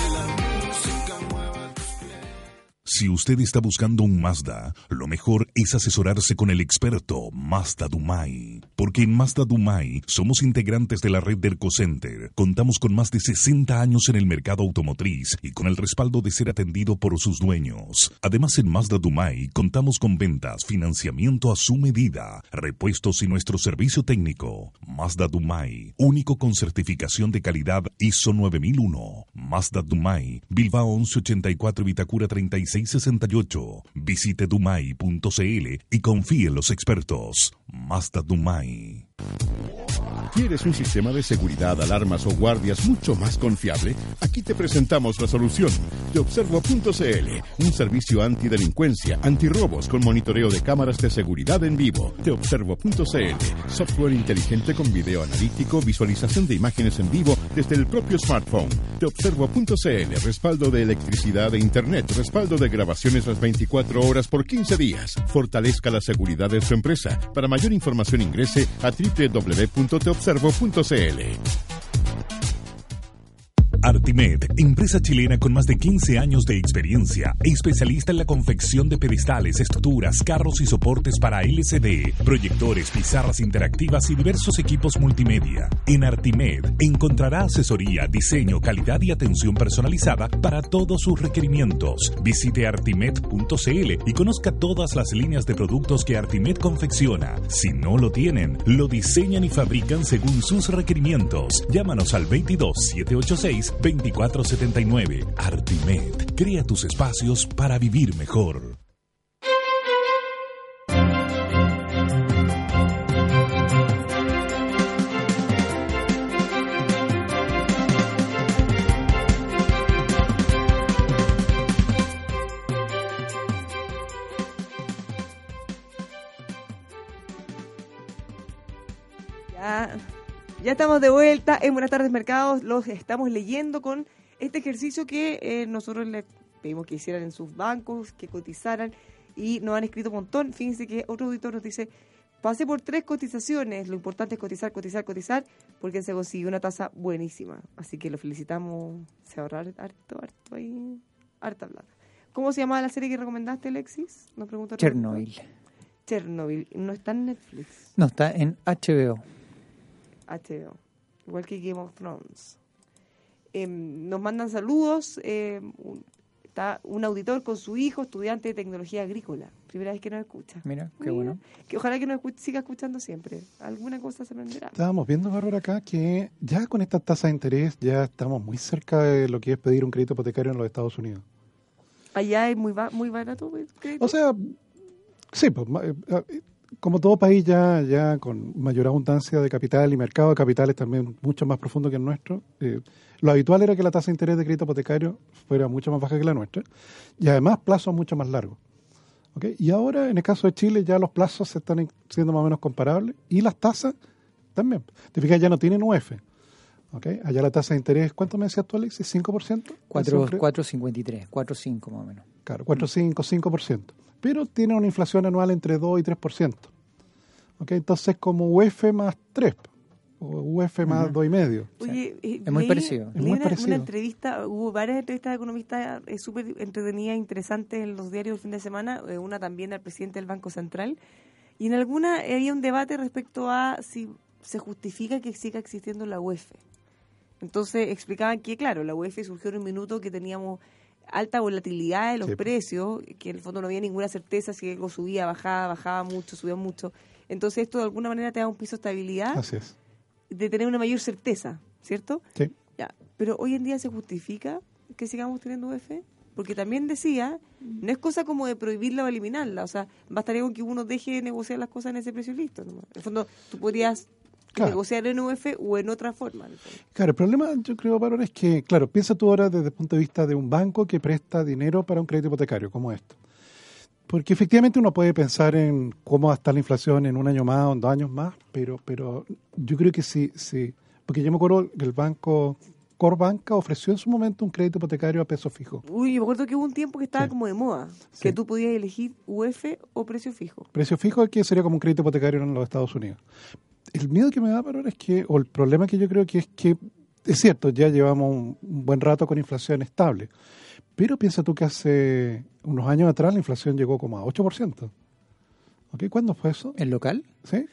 Si usted está buscando un Mazda, lo mejor es asesorarse con el experto Mazda Dumai. Porque en Mazda Dumai somos integrantes de la red del Center. Contamos con más de 60 años en el mercado automotriz y con el respaldo de ser atendido por sus dueños. Además, en Mazda Dumai contamos con ventas, financiamiento a su medida, repuestos y nuestro servicio técnico. Mazda Dumai, único con certificación de calidad ISO 9001. Mazda Dumai, Bilbao 1184 Vitacura 36 668. Visite dumai.cl y confíe en los expertos. Mazda Dumai. ¿Quieres un sistema de seguridad, alarmas o guardias mucho más confiable? Aquí te presentamos la solución. Teobservo.cl, un servicio antidelincuencia, antirrobos con monitoreo de cámaras de seguridad en vivo. Teobservo.cl, software inteligente con video analítico, visualización de imágenes en vivo desde el propio smartphone. Teobservo.cl, respaldo de electricidad e internet, respaldo de grabaciones las 24 horas por 15 días. Fortalezca la seguridad de su empresa. Para mayor información ingrese a www.teobservo.cl. Artimed, empresa chilena con más de 15 años de experiencia, especialista en la confección de pedestales, estructuras, carros y soportes para LCD, proyectores, pizarras interactivas y diversos equipos multimedia. En Artimed encontrará asesoría, diseño, calidad y atención personalizada para todos sus requerimientos. Visite artimed.cl y conozca todas las líneas de productos que Artimed confecciona. Si no lo tienen, lo diseñan y fabrican según sus requerimientos. Llámanos al 22 786 2479. Artimed. Crea tus espacios para vivir mejor. Ya estamos de vuelta en Buenas tardes Mercados. Los estamos leyendo con este ejercicio que eh, nosotros les pedimos que hicieran en sus bancos, que cotizaran y nos han escrito un montón. Fíjense que otro auditor nos dice, pasé por tres cotizaciones, lo importante es cotizar, cotizar, cotizar, porque se consiguió una tasa buenísima. Así que lo felicitamos, se ahorrar harto, harto ahí, harta plata. ¿Cómo se llamaba la serie que recomendaste, Alexis? Nos auditor. Chernobyl. Chernobyl. No está en Netflix. No, está en HBO. HBO, igual que Game of Thrones. Em, nos mandan saludos. em, un- está un auditor con su hijo, estudiante de tecnología agrícola. Primera vez que nos escucha. Mira, qué Mira, bueno. Que ojalá que nos siga escuchando siempre. Alguna cosa se aprenderá. Estábamos viendo, Bárbara, acá que ya con esta tasa de interés ya estamos muy cerca de lo que es pedir un crédito hipotecario en los Estados Unidos. Allá es muy, ba- muy barato. el crédito. O sea, sí, pues, eh, eh, como todo país ya, ya con mayor abundancia de capital y mercado de capitales también mucho más profundo que el nuestro, eh, lo habitual era que la tasa de interés de crédito hipotecario fuera mucho más baja que la nuestra y además plazos mucho más largos. ¿ok? Y ahora, en el caso de Chile, ya los plazos se están en- siendo más o menos comparables y las tasas también. Te fijas, ya no tienen UF. ¿ok? Allá la tasa de interés, ¿cuánto me decías tú, Alexis? ¿5%? Cuatro- Siempre- 4.53, 4.5 más o menos. Claro, 4, 5, 5%. Pero tiene una inflación anual entre 2 y 3%. ¿Ok? Entonces, como UF más 3, o UF más Ujú. 2,5. Oye, eh, Es muy leí- parecido. Es muy una, parecido. una entrevista, hubo varias entrevistas de economistas eh, súper entretenidas, interesantes en los diarios el fin de semana, eh, una también al presidente del Banco Central, y en alguna había un debate respecto a si se justifica que siga existiendo la UEF. Entonces explicaban que, claro, la UEF surgió en un minuto que teníamos alta volatilidad de los Sí. precios, que en el fondo no había ninguna certeza si algo subía, bajaba, bajaba mucho, subía mucho. Entonces esto de alguna manera te da un piso de estabilidad Así es. de tener una mayor certeza, ¿cierto? Sí. Ya, pero hoy en día se justifica que sigamos teniendo UF, porque también decía, no es cosa como de prohibirla o eliminarla, o sea, bastaría con que uno deje de negociar las cosas en ese precio y listo. En el fondo, tú podrías Claro. negociar en UF o en otra forma. Claro, el problema, yo creo, Bárbara, es que, claro, piensa tú ahora desde el punto de vista de un banco que presta dinero para un crédito hipotecario como esto. Porque efectivamente uno puede pensar en cómo va a estar la inflación en un año más o en dos años más, pero, pero yo creo que sí, sí. Porque yo me acuerdo que el banco Corbanca ofreció en su momento un crédito hipotecario a peso fijo. Uy, yo me acuerdo que hubo un tiempo que estaba Sí. como de moda, Sí. que tú podías elegir UF o precio fijo. Precio fijo que sería como un crédito hipotecario en los Estados Unidos. El miedo que me da, Bárbara, es que, o el problema que yo creo que es que, es cierto, ya llevamos un, un buen rato con inflación estable, Pero piensa tú que hace unos años atrás la inflación llegó como a 8%. ¿Ok? ¿Cuándo fue eso? ¿El local? ¿Sí?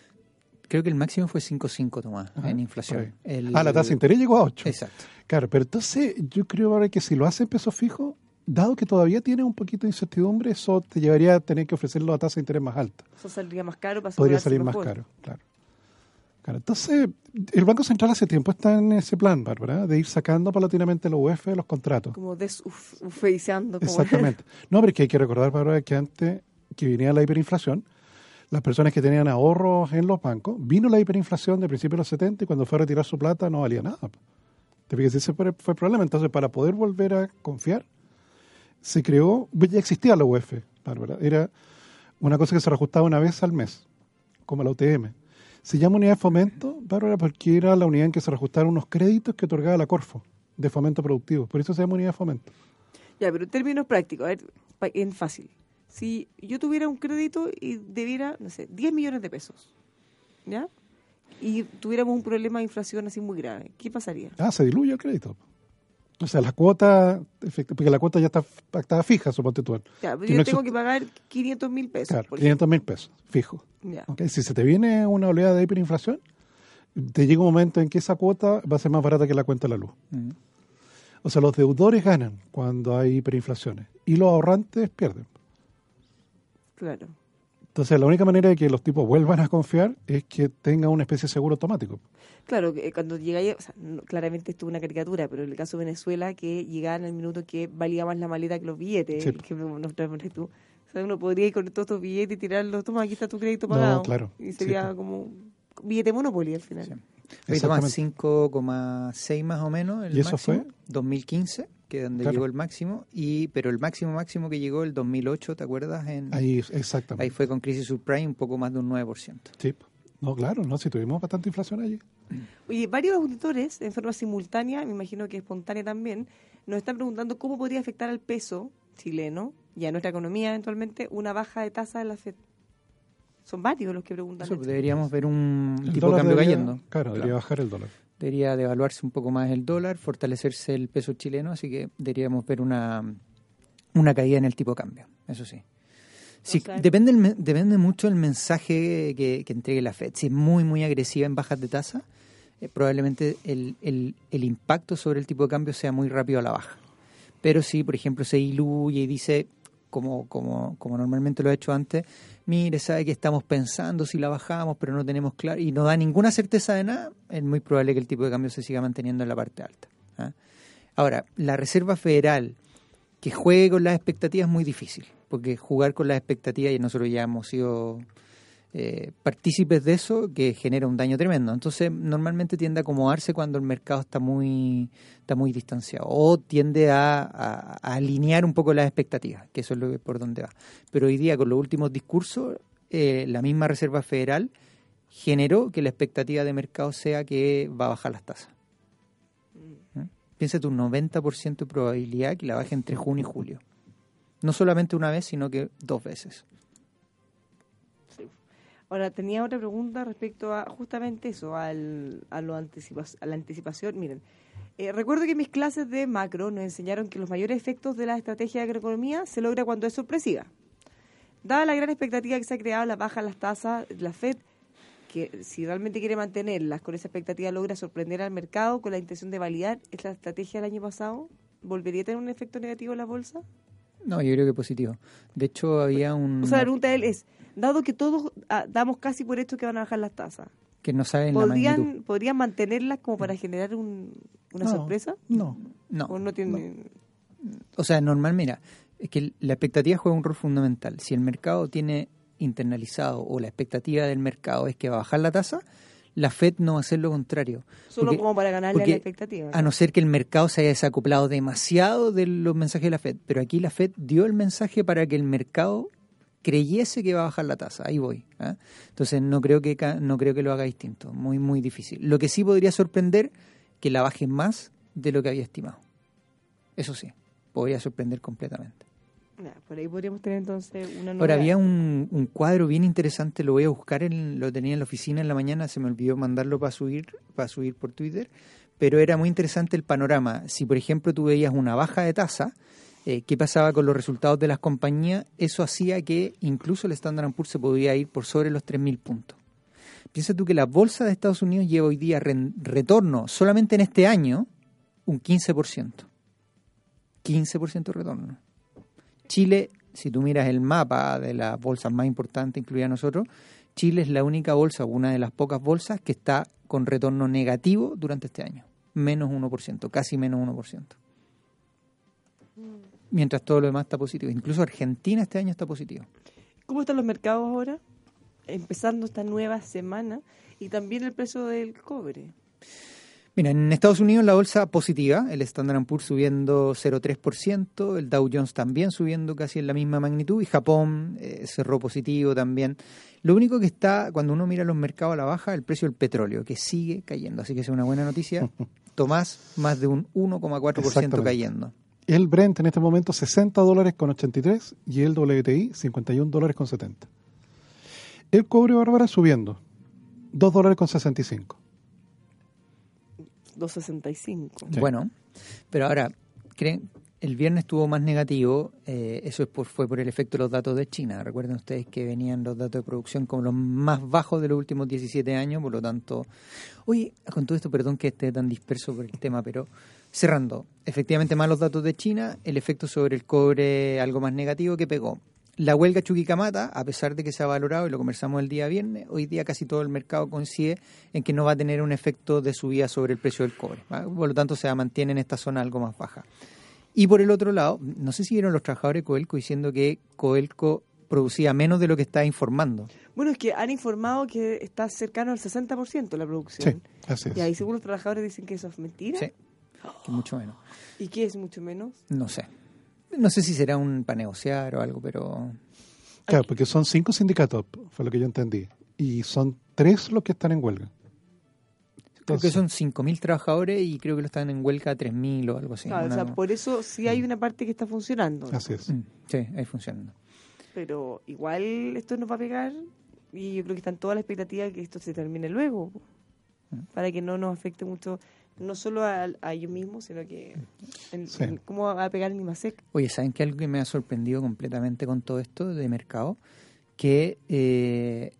Creo que el máximo fue 5,5 Tomás Ajá, en inflación. El- Ah, la tasa de interés llegó a 8. Exacto. Claro, pero entonces yo creo ahora que si lo hace en peso fijo, dado que todavía tiene un poquito de incertidumbre, eso te llevaría a tener que ofrecerlo a tasa de interés más alta. Eso saldría más caro para Podría salir más caro, claro. Claro, entonces, el Banco Central hace tiempo está en ese plan, Bárbara, de ir sacando paulatinamente los UF de los contratos. Como desufeizando. Exactamente. *laughs* No, pero es que hay que recordar, Bárbara, que antes que venía la hiperinflación, las personas que tenían ahorros en los bancos, vino la hiperinflación de principios de los 70 y cuando fue a retirar su plata no valía nada. ¿Te fijas? Ese fue, fue el problema. Entonces, para poder volver a confiar, se creó, ya existía la UF, Bárbara. Era una cosa que se reajustaba una vez al mes, como la UTM. Se llama unidad de fomento, Bárbara, porque era la unidad en que se reajustaron unos créditos que otorgaba la Corfo de fomento productivo. Por eso se llama unidad de fomento. Ya, pero en términos prácticos, a ver, en fácil. Si yo tuviera un crédito y debiera, no sé, 10 millones de pesos, ¿ya? Y tuviéramos un problema de inflación así muy grave, ¿qué pasaría? Ah, se diluye el crédito. O sea, la cuota, porque la cuota ya está pactada fija, suponte tú. Ya, pero Que yo no tengo que pagar 500 mil pesos. Claro, por 500 mil pesos, fijo. Si se te viene una oleada de hiperinflación, te llega un momento en que esa cuota va a ser más barata que la cuenta de la luz. Mm. O sea, los deudores ganan cuando hay hiperinflaciones y los ahorrantes pierden. Claro. Entonces, la única manera de que los tipos vuelvan a confiar es que tenga una especie de seguro automático. Claro, que cuando llegáis, o sea, claramente esto es una caricatura, pero en el caso de Venezuela, que llegaban al minuto que valía más la maleta que los billetes, Sí. que nos traes tú. O sea, uno podría ir con todos estos billetes y tirarlos, toma, aquí está tu crédito pagado. No, claro. Y Sí, sería pues. como un billete Monopoly al final. Sí. Oye, Tomás, Exactamente. 5,6 más o menos el ¿Y eso máximo, fue? 2015, que es donde Claro. llegó el máximo, y pero el máximo máximo que llegó el 2008, ¿te acuerdas? En, Ahí, exactamente. ahí fue con crisis subprime un poco más de un 9%. Sí. No, claro, no, si tuvimos bastante inflación allí. *clears throat* Oye, varios auditores, en forma simultánea, me imagino que espontánea también, nos están preguntando cómo podría afectar al peso chileno y a nuestra economía eventualmente una baja de tasa de la FED. Son varios los que preguntan. Eso, deberíamos ver un El tipo de cambio debería- cayendo. Claro, debería bajar el dólar. Debería devaluarse un poco más el dólar, fortalecerse el peso chileno, así que deberíamos ver una, una caída en el tipo de cambio, eso sí. Depende, el depende mucho del mensaje que, que entregue la Fed. Si es muy, muy agresiva en bajas de tasa, eh, probablemente el, el, el impacto sobre el tipo de cambio sea muy rápido a la baja. Pero si, por ejemplo, se diluye y dice, como, como, como normalmente lo ha hecho antes, mire, sabe que estamos pensando si la bajamos, pero no tenemos claro, y no da ninguna certeza de nada, es muy probable que el tipo de cambio se siga manteniendo en la parte alta. ¿ah? Ahora, la Reserva Federal que juegue con las expectativas es muy difícil, porque jugar con las expectativas, y nosotros ya hemos sido eh, partícipes de eso, que genera un daño tremendo. Entonces, normalmente tiende a acomodarse cuando el mercado está muy, está muy distanciado, o tiende a, alinear un poco las expectativas, que eso es lo que, por donde va. Pero hoy día, con los últimos discursos, eh, la misma Reserva Federal generó que la expectativa de mercado sea que va a bajar las tasas. ¿Mm? Piensa un 90% de probabilidad que la baje entre junio y julio. No solamente una vez, sino que dos veces. Ahora, tenía otra pregunta respecto a justamente eso, al, a, lo anticipa- a la anticipación. Miren, eh, recuerdo que en mis clases de macro nos enseñaron que los mayores efectos de la estrategia de agroeconomía se logra cuando es sorpresiva. Dada la gran expectativa que se ha creado, la baja en las tasas, la FED, que si realmente quiere mantenerlas con esa expectativa, logra sorprender al mercado con la intención de validar esta estrategia del año pasado, ¿volvería a tener un efecto negativo en la bolsa? No, yo creo que positivo. De hecho, había un... O sea, la pregunta de él es, dado que todos ah, damos casi por esto que van a bajar las tasas, que no saben la magnitud. ¿podrían, ¿podrían mantenerlas como para generar un- una No, sorpresa? No. No. ¿O no tienen...? O sea, normal, mira, es que la expectativa juega un rol fundamental. Si el mercado tiene internalizado o la expectativa del mercado es que va a bajar la tasa, la Fed no va a hacer lo contrario. Solo Porque- como para ganarle a la expectativa. A no ser que el mercado se haya desacoplado demasiado de los mensajes de la Fed. Pero aquí la Fed dio el mensaje para que el mercado creyese que va a bajar la tasa. Ahí voy. ¿ah? Entonces no creo que no creo que lo haga distinto. Muy, muy difícil. Lo que sí podría sorprender que la baje más de lo que había estimado. Eso sí, podría sorprender completamente. Por ahí podríamos tener entonces una Ahora, había un, un cuadro bien interesante, lo voy a buscar, en, lo tenía en la oficina en la mañana, se me olvidó mandarlo para subir, para subir por Twitter, pero era muy interesante el panorama. Si, por ejemplo, tú veías una baja de tasa, eh, qué pasaba con los resultados de las compañías, eso hacía que incluso el Standard Poor's se podía ir por sobre los 3.000 puntos. Piensa tú que la bolsa de Estados Unidos lleva hoy día retorno solamente en este año un 15%. 15% de retorno. Chile, si tú miras el mapa de las bolsas más importantes, incluida nosotros, Chile es la única bolsa, una de las pocas bolsas que está con retorno negativo durante este año. Menos 1%, casi menos 1%. Mientras todo lo demás está positivo. Incluso Argentina este año está positivo. ¿Cómo están los mercados ahora? Empezando esta nueva semana y también el precio del cobre. Mira, en Estados Unidos la bolsa positiva, el Standard Poor's subiendo 0,3%, el Dow Jones también subiendo casi en la misma magnitud y Japón eh, cerró positivo también. Lo único que está, cuando uno mira los mercados a la baja, el precio del petróleo, que sigue cayendo, así que es una buena noticia. *laughs* Tomás, más de un 1,4% Exactamente. cayendo. El Brent en este momento 60 dólares con 83 y el WTI 51 dólares con 70. El cobre bárbara subiendo 2 dólares con 65. 265. Sí. Bueno, pero ahora, ¿creen? El viernes estuvo más negativo, eh, eso es por, fue por el efecto de los datos de China. Recuerden ustedes que venían los datos de producción como los más bajos de los últimos 17 años, por lo tanto... Oye, con todo esto, perdón que esté tan disperso por el tema, pero cerrando, efectivamente más los datos de China, el efecto sobre el cobre algo más negativo que pegó. La huelga Chuquicamata, a pesar de que se ha valorado y lo conversamos el día viernes, hoy día casi todo el mercado coincide en que no va a tener un efecto de subida sobre el precio del cobre. ¿va? Por lo tanto, se mantiene en esta zona algo más baja. Y por el otro lado, no sé si vieron los trabajadores de Coelco diciendo que Coelco producía menos de lo que está informando. Bueno, es que han informado que está cercano al 60% la producción. Sí, así es. Y ahí según los trabajadores dicen que eso es mentira. Sí, que mucho menos. ¿Y qué es mucho menos? No sé. No sé si será un para negociar o algo, pero Claro, porque son cinco sindicatos, fue lo que yo entendí. Y son tres los que están en huelga. creo que son 5.000 trabajadores y creo que lo están en huelga 3.000 o algo así. Claro, o Una- sea, por eso sí hay una parte que está funcionando. Así es. Mm, Sí, ahí funcionando. Pero igual esto nos va a pegar y yo creo que están todas las expectativas de que esto se termine luego. Para que no nos afecte mucho, no solo a, a ellos mismos, sino que en, Sí. en cómo va a pegar el IMASEC. Oye, ¿saben qué algo que me ha sorprendido completamente con todo esto de mercado? Que eh,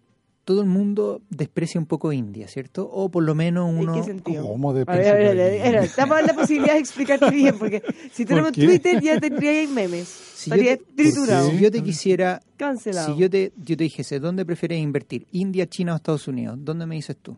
todo el mundo desprecia un poco India, ¿cierto? O por lo menos uno... ¿En qué sentido? ¿Cómo de A ver, a ver, a ver, principio? a ver, estamos en la posibilidad de explicarte *laughs* bien, porque si tenemos? Twitter ya tendría memes. Si yo, Estaría te, triturado. si yo te quisiera... Cancelado. Si yo te, yo te dijese, ¿dónde prefieres invertir? ¿India, China o Estados Unidos? ¿Dónde me dices tú?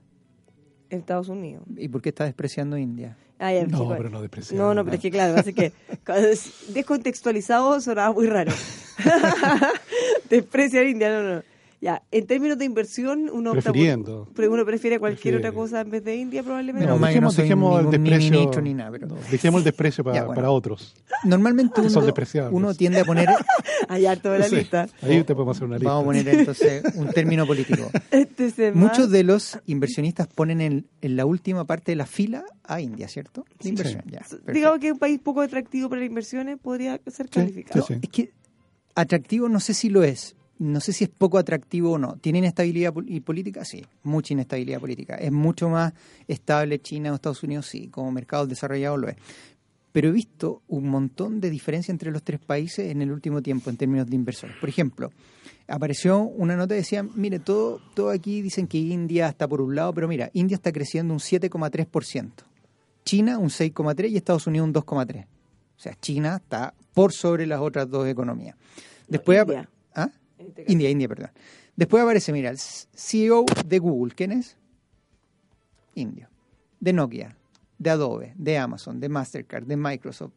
En Estados Unidos. ¿Y por qué estás despreciando India? Ah, ya, No, chico. pero no despreciar. No, no, pero es que claro, así que *laughs* descontextualizado sonaba muy raro. *laughs* *laughs* Desprecia a India, no, no. Ya, en términos de inversión, uno opta por- Prefiriendo. pero uno prefiere cualquier Prefiere. otra cosa en vez de India, probablemente. Menos No, mal que no dejemos, soy dejemos el ningún desprecio. ministro ni nada, pero- no, dejemos el desprecio para, *laughs* Ya, bueno. para otros. Normalmente son uno, despreciables. uno tiende a poner... *laughs* Hay harto de la Sí, lista. Ahí te podemos hacer una lista. Vamos a poner entonces un término político. *laughs* Este se Muchos de los inversionistas ponen en, en la última parte de la fila a India, ¿cierto? De inversión, ya, perfecto. Digamos que un país poco atractivo para las inversiones podría ser Sí, calificado. sí, sí. Es que atractivo no sé si lo es. No sé si es poco atractivo o no. ¿Tiene inestabilidad y política? Sí, mucha inestabilidad política. ¿Es mucho más estable China o Estados Unidos? Sí, como mercado desarrollado lo es. Pero he visto un montón de diferencia entre los tres países en el último tiempo en términos de inversores. Por ejemplo, apareció una nota que decía, mire, todo, todo aquí dicen que India está por un lado, pero mira, India está creciendo un 7,3%, China un 6,3% y Estados Unidos un 2,3%. O sea, China está por sobre las otras dos economías. Después India. ¿Ah? Este. India, India, perdón. Después aparece, mira, el CEO de Google, ¿quién es? Indio. De Nokia, de Adobe, de Amazon, de Mastercard, de Microsoft,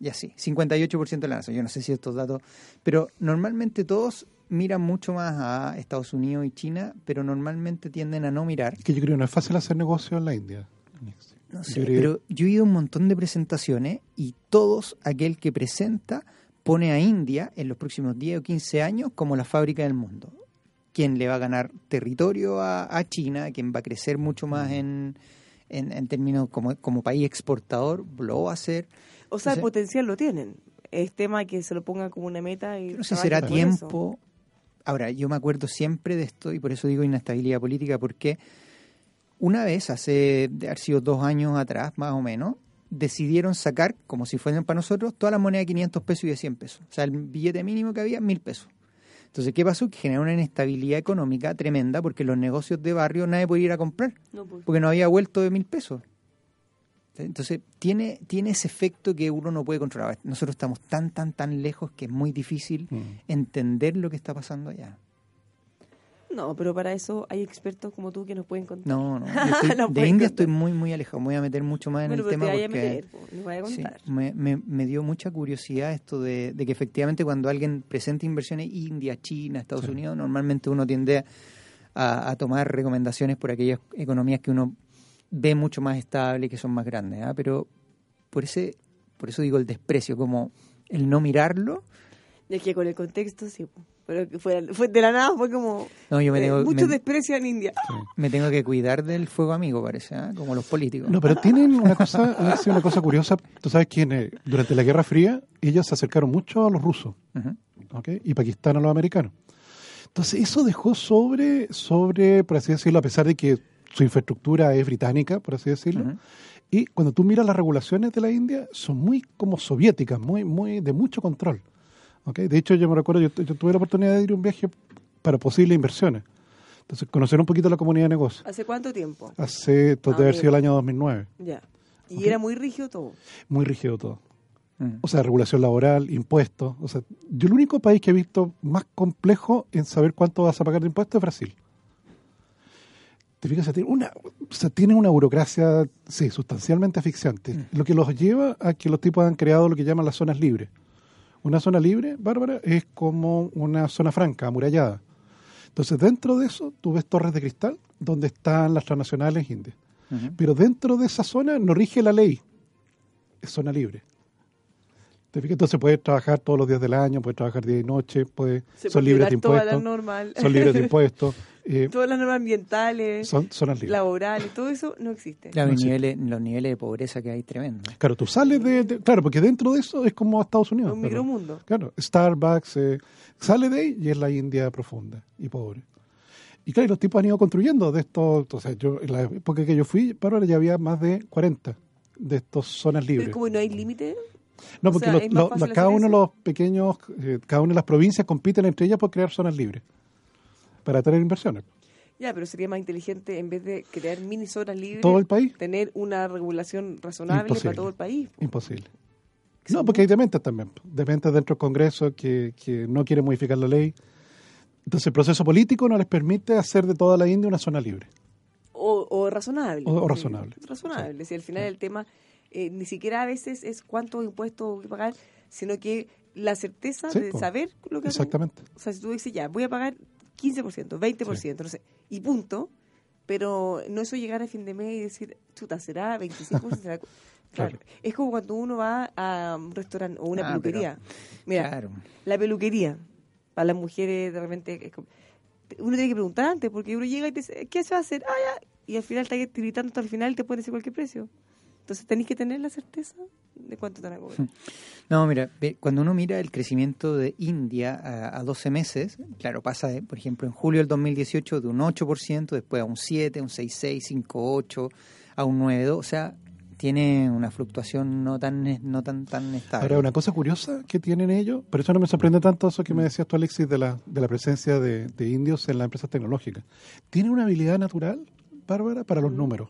y así. 58% de la nación. Yo no sé si estos datos, pero normalmente todos miran mucho más a Estados Unidos y China, pero normalmente tienden a no mirar. Que yo creo que no es fácil hacer negocio en la India. No sé, pero yo he ido a un montón de presentaciones y todos aquel que presenta pone a India en los próximos 10 o 15 años como la fábrica del mundo. Quien le va a ganar territorio a, a China, quien va a crecer mucho más en, en, en términos como, como país exportador, lo va a hacer. O sea, el potencial lo tienen. Es tema que se lo pongan como una meta y no sé si será tiempo. Ahora, yo me acuerdo siempre de esto y por eso digo inestabilidad política, porque una vez, hace de haber sido dos años atrás, más o menos, decidieron sacar, como si fueran para nosotros, todas las monedas de 500 pesos y de 100 pesos. O sea, el billete mínimo que había, 1000 pesos. Entonces, ¿qué pasó? Que generó una inestabilidad económica tremenda porque los negocios de barrio nadie podía ir a comprar No, pues. porque no había vuelto de mil pesos. Entonces, tiene, tiene ese efecto que uno no puede controlar. Nosotros estamos tan, tan, tan lejos que es muy difícil Mm. entender lo que está pasando allá. No, pero para eso hay expertos como tú que nos pueden contar. No, no. *laughs* estoy- de India contar. estoy muy, muy alejado. Me voy a meter mucho más en Bueno, el pero tema te vaya a porque meter, nos vaya a sí, contar. me, me- me dio mucha curiosidad esto de, de que efectivamente cuando alguien presenta inversiones India, China, Estados Sí. Unidos, normalmente uno tiende a, a tomar recomendaciones por aquellas economías que uno ve mucho más estables y que son más grandes. ¿ah? Pero por ese por eso digo el desprecio, como el no mirarlo. Y es que con el contexto, sí. Pero que fue, fue de la nada, fue como. No, yo me eh, tengo, mucho me, desprecio en India. me tengo que cuidar del fuego amigo, parece, ¿ah? como los políticos. No, pero tienen una cosa, una cosa curiosa. Tú sabes que eh, durante la Guerra Fría ellos se acercaron mucho a los rusos Ujú. ¿ok? y Pakistán a los americanos. Entonces eso dejó sobre, sobre, por así decirlo, a pesar de que su infraestructura es británica, por así decirlo, y cuando tú miras las regulaciones de la India, son muy como soviéticas, muy, muy de mucho control. ¿Ok? De hecho, yo me recuerdo, yo, yo tuve la oportunidad de ir a un viaje para posibles inversiones. Entonces, conocer un poquito la comunidad de negocios. ¿Hace cuánto tiempo? Hace, esto Ah, debe haber sido el año 2009. Ya. Y Ok. era muy rígido todo. Muy rígido todo. Mm. O sea, regulación laboral, impuestos. O sea, yo el único país que he visto más complejo en saber cuánto vas a pagar de impuestos es Brasil. Te fijas, O sea, tiene una, o sea, tiene una burocracia, sí, sustancialmente asfixiante. Lo que los lleva a que los tipos han creado lo que llaman las zonas libres. Una zona libre, Bárbara, es como una zona franca, amurallada. Entonces, dentro de eso, tú ves torres de cristal donde están las transnacionales indias. Pero dentro de esa zona no rige la ley. Es zona libre. ¿Te fijas? Entonces puedes trabajar todos los días del año, puedes trabajar día y noche, puedes, son puede libres de impuestos. Son libres de *laughs* impuestos. Eh, Todas las normas ambientales, son zonas libres. laborales, todo eso no existe. Claro, No los, existe. niveles, los niveles de pobreza que hay tremendo. Claro, tú sales de, de- Claro, porque dentro de eso es como Estados Unidos. un pero- micromundo. Claro, Starbucks eh, sale de ahí y es la India profunda y pobre. Y claro, y los tipos han ido construyendo de estos. O sea, yo, en la época que yo fui, Bárbara, ya había más de 40 de estas zonas libres. Pero como no hay límite, No, O porque sea, fácil cada uno de los pequeños, eh, cada una de las provincias compiten entre ellas por crear zonas libres para tener inversiones. ya, pero sería más inteligente en vez de crear mini zonas libres, Todo el país, tener una regulación razonable Imposible. para todo el país. imposible. No, porque hay dementes también. Dementes dentro del Congreso que, que no quieren modificar la ley. Entonces el proceso político no les permite hacer de toda la India una zona libre. O, o razonable. O- razonable. Razonable. Si al final el tema eh, ni siquiera a veces es cuántos impuestos pagar, sino que la certeza Sí, de saber lo que hacen. Exactamente. O sea, si tú dices, ya, voy a pagar 15%, 20%, no sé, y punto, pero no eso llegar a fin de mes y decir, chuta, será 25%, será... cu-". *laughs* Claro. Es como cuando uno va a un restaurante o una Ah, peluquería. Mira, Claro. la peluquería, para las mujeres de repente, es como- uno tiene que preguntar antes, porque uno llega y te dice, ¿qué se va a hacer? Ah, ya. Y al final está gritando hasta el final y te pueden decir cualquier precio. Entonces tenéis que tener la certeza de cuánto te van a cobrar. *laughs* No, mira, ve, cuando uno mira el crecimiento de India a, a 12 meses, claro, pasa, de, por ejemplo, en julio del 2018 de un 8%, después a un 7, un 6,6, 5,8, a un 9,2, o sea, tiene una fluctuación no tan no tan tan estable. Ahora, una cosa curiosa que tienen ellos, por eso no me sorprende tanto eso que me decías tú, Alexis, de la, de la presencia de, de indios en las empresas tecnológicas. Tienen una habilidad natural, Bárbara, para los números.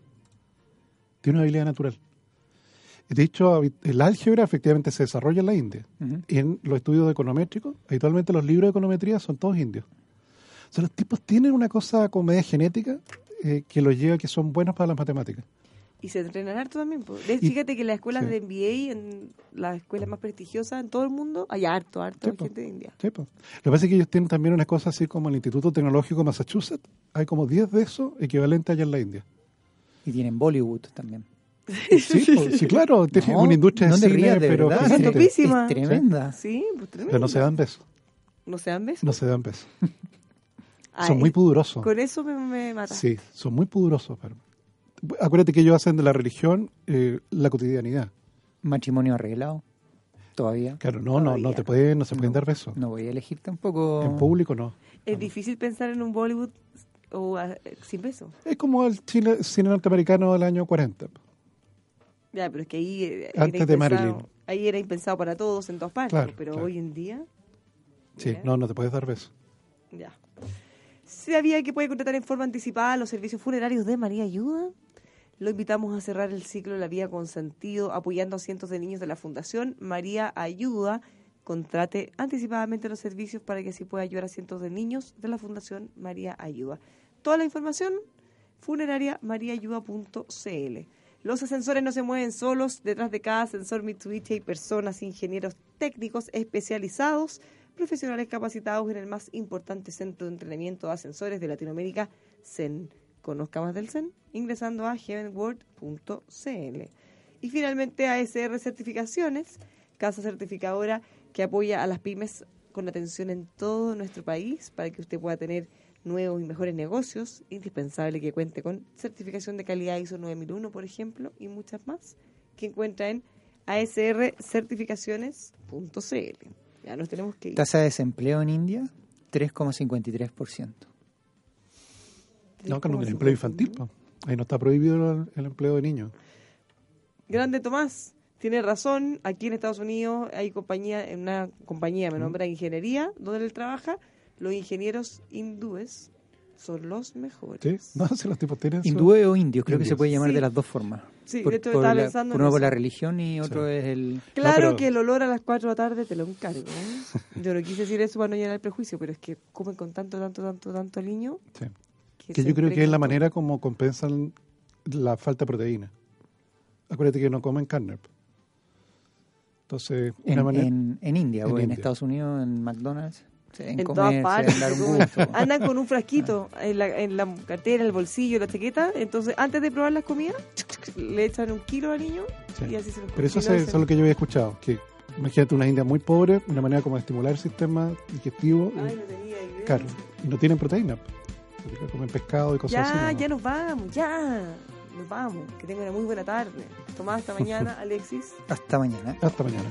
Tiene una habilidad natural. De hecho, el álgebra efectivamente se desarrolla en la India. Ujú. En los estudios econométricos, habitualmente los libros de econometría son todos indios. O sea, los tipos tienen una cosa como media genética eh, que los lleva a que son buenos para las matemáticas. Y se entrenan harto también. Y- fíjate que en las escuelas sí. de MBA, en las escuelas más prestigiosas en todo el mundo, hay harto, harto Sí, po. gente de India. Sí, pues. Lo que pasa es que ellos tienen también una cosa así como el Instituto Tecnológico de Massachusetts. Hay como 10 de esos equivalentes allá en la India. Y tienen Bollywood también. Sí, pues, sí claro, No, una industria de no cine, rías, de pero verdad. Es tremenda. Sí, pues tremendo. pero no se dan besos. ¿No se dan besos? No se dan besos. *laughs* Ay, son muy pudorosos. Con eso me, me mata. Sí, son muy pudorosos. pero- Acuérdate que ellos hacen de la religión eh, la cotidianidad. Matrimonio arreglado, todavía. Claro, no, no, no te pueden, no se pueden No. dar besos. No voy a elegir tampoco. En público no. Es difícil pensar en un Bollywood o ah, sin besos. Es como el cine norteamericano del año 40. Ya, pero es que ahí Antes era de impensado- Marilyn. Ahí era impensado para todos en todas partes, Claro, pero claro. hoy en día, Sí, Ya. no, no te puedes dar besos. ya. ¿Sabía que puede contratar en forma anticipada los servicios funerarios de María Ayuda? Lo invitamos a cerrar el ciclo de la vida con sentido, apoyando a cientos de niños de la Fundación María Ayuda. Contrate anticipadamente los servicios para que así pueda ayudar a cientos de niños de la Fundación María Ayuda. Toda la información, funerariamariaayuda.cl. Los ascensores no se mueven solos. Detrás de cada ascensor Mitsubishi hay personas, ingenieros técnicos especializados, profesionales capacitados en el más importante centro de entrenamiento de ascensores de Latinoamérica, CEN. Conozca más del CEN ingresando a heavenworld.cl. Y finalmente ASR Certificaciones, casa certificadora que apoya a las pymes con atención en todo nuestro país para que usted pueda tener nuevos y mejores negocios. Indispensable que cuente con certificación de calidad ISO 9001, por ejemplo, y muchas más que encuentra en asrcertificaciones.cl. Ya nos tenemos que ir. Tasa de desempleo en India, 3,53%. No, que no tiene empleo infantil. Ahí no está prohibido el, el empleo de niños. Grande Tomás, tiene razón. Aquí en Estados Unidos hay compañía, en una compañía, me nombra ingeniería, donde él trabaja. Los ingenieros hindúes son los mejores. ¿Sí? No, *laughs* si los tipos tienen. su- Hindúes o indios, creo que se puede llamar Sí. de las dos formas. Sí, por, de hecho por estaba la- pensando por en uno por la religión y otro Sí. es el... Claro pero- que el olor a las 4 de la tarde te lo encargo. ¿eh? *laughs* Yo no quise decir eso para no llenar el prejuicio, pero es que comen con tanto, tanto, tanto, tanto niño. Sí. Que, yo creo que es la manera como compensan la falta de proteína. Acuérdate que no comen carne. Entonces, una En, manera. en, en India En o en India. Estados Unidos, en McDonald's, En todas partes. deben dar un como- gusto. *laughs* Andan con un frasquito en la, en la cartera, el bolsillo, la chaqueta. Entonces, antes de probar las comidas, le echan un kilo al niño Sí. y así se lo Pero eso, es, lo que yo había escuchado. Que imagínate una India muy pobre, una manera como de estimular el sistema digestivo. y- Ay, no tenía idea. claro. Y no tienen proteína. Comen pescado y cosas así. Ya, ¿no? ya nos vamos, ya. Nos vamos. Que tengan una muy buena tarde. Tomás, hasta *laughs* mañana, Alexis. Hasta mañana. Hasta mañana.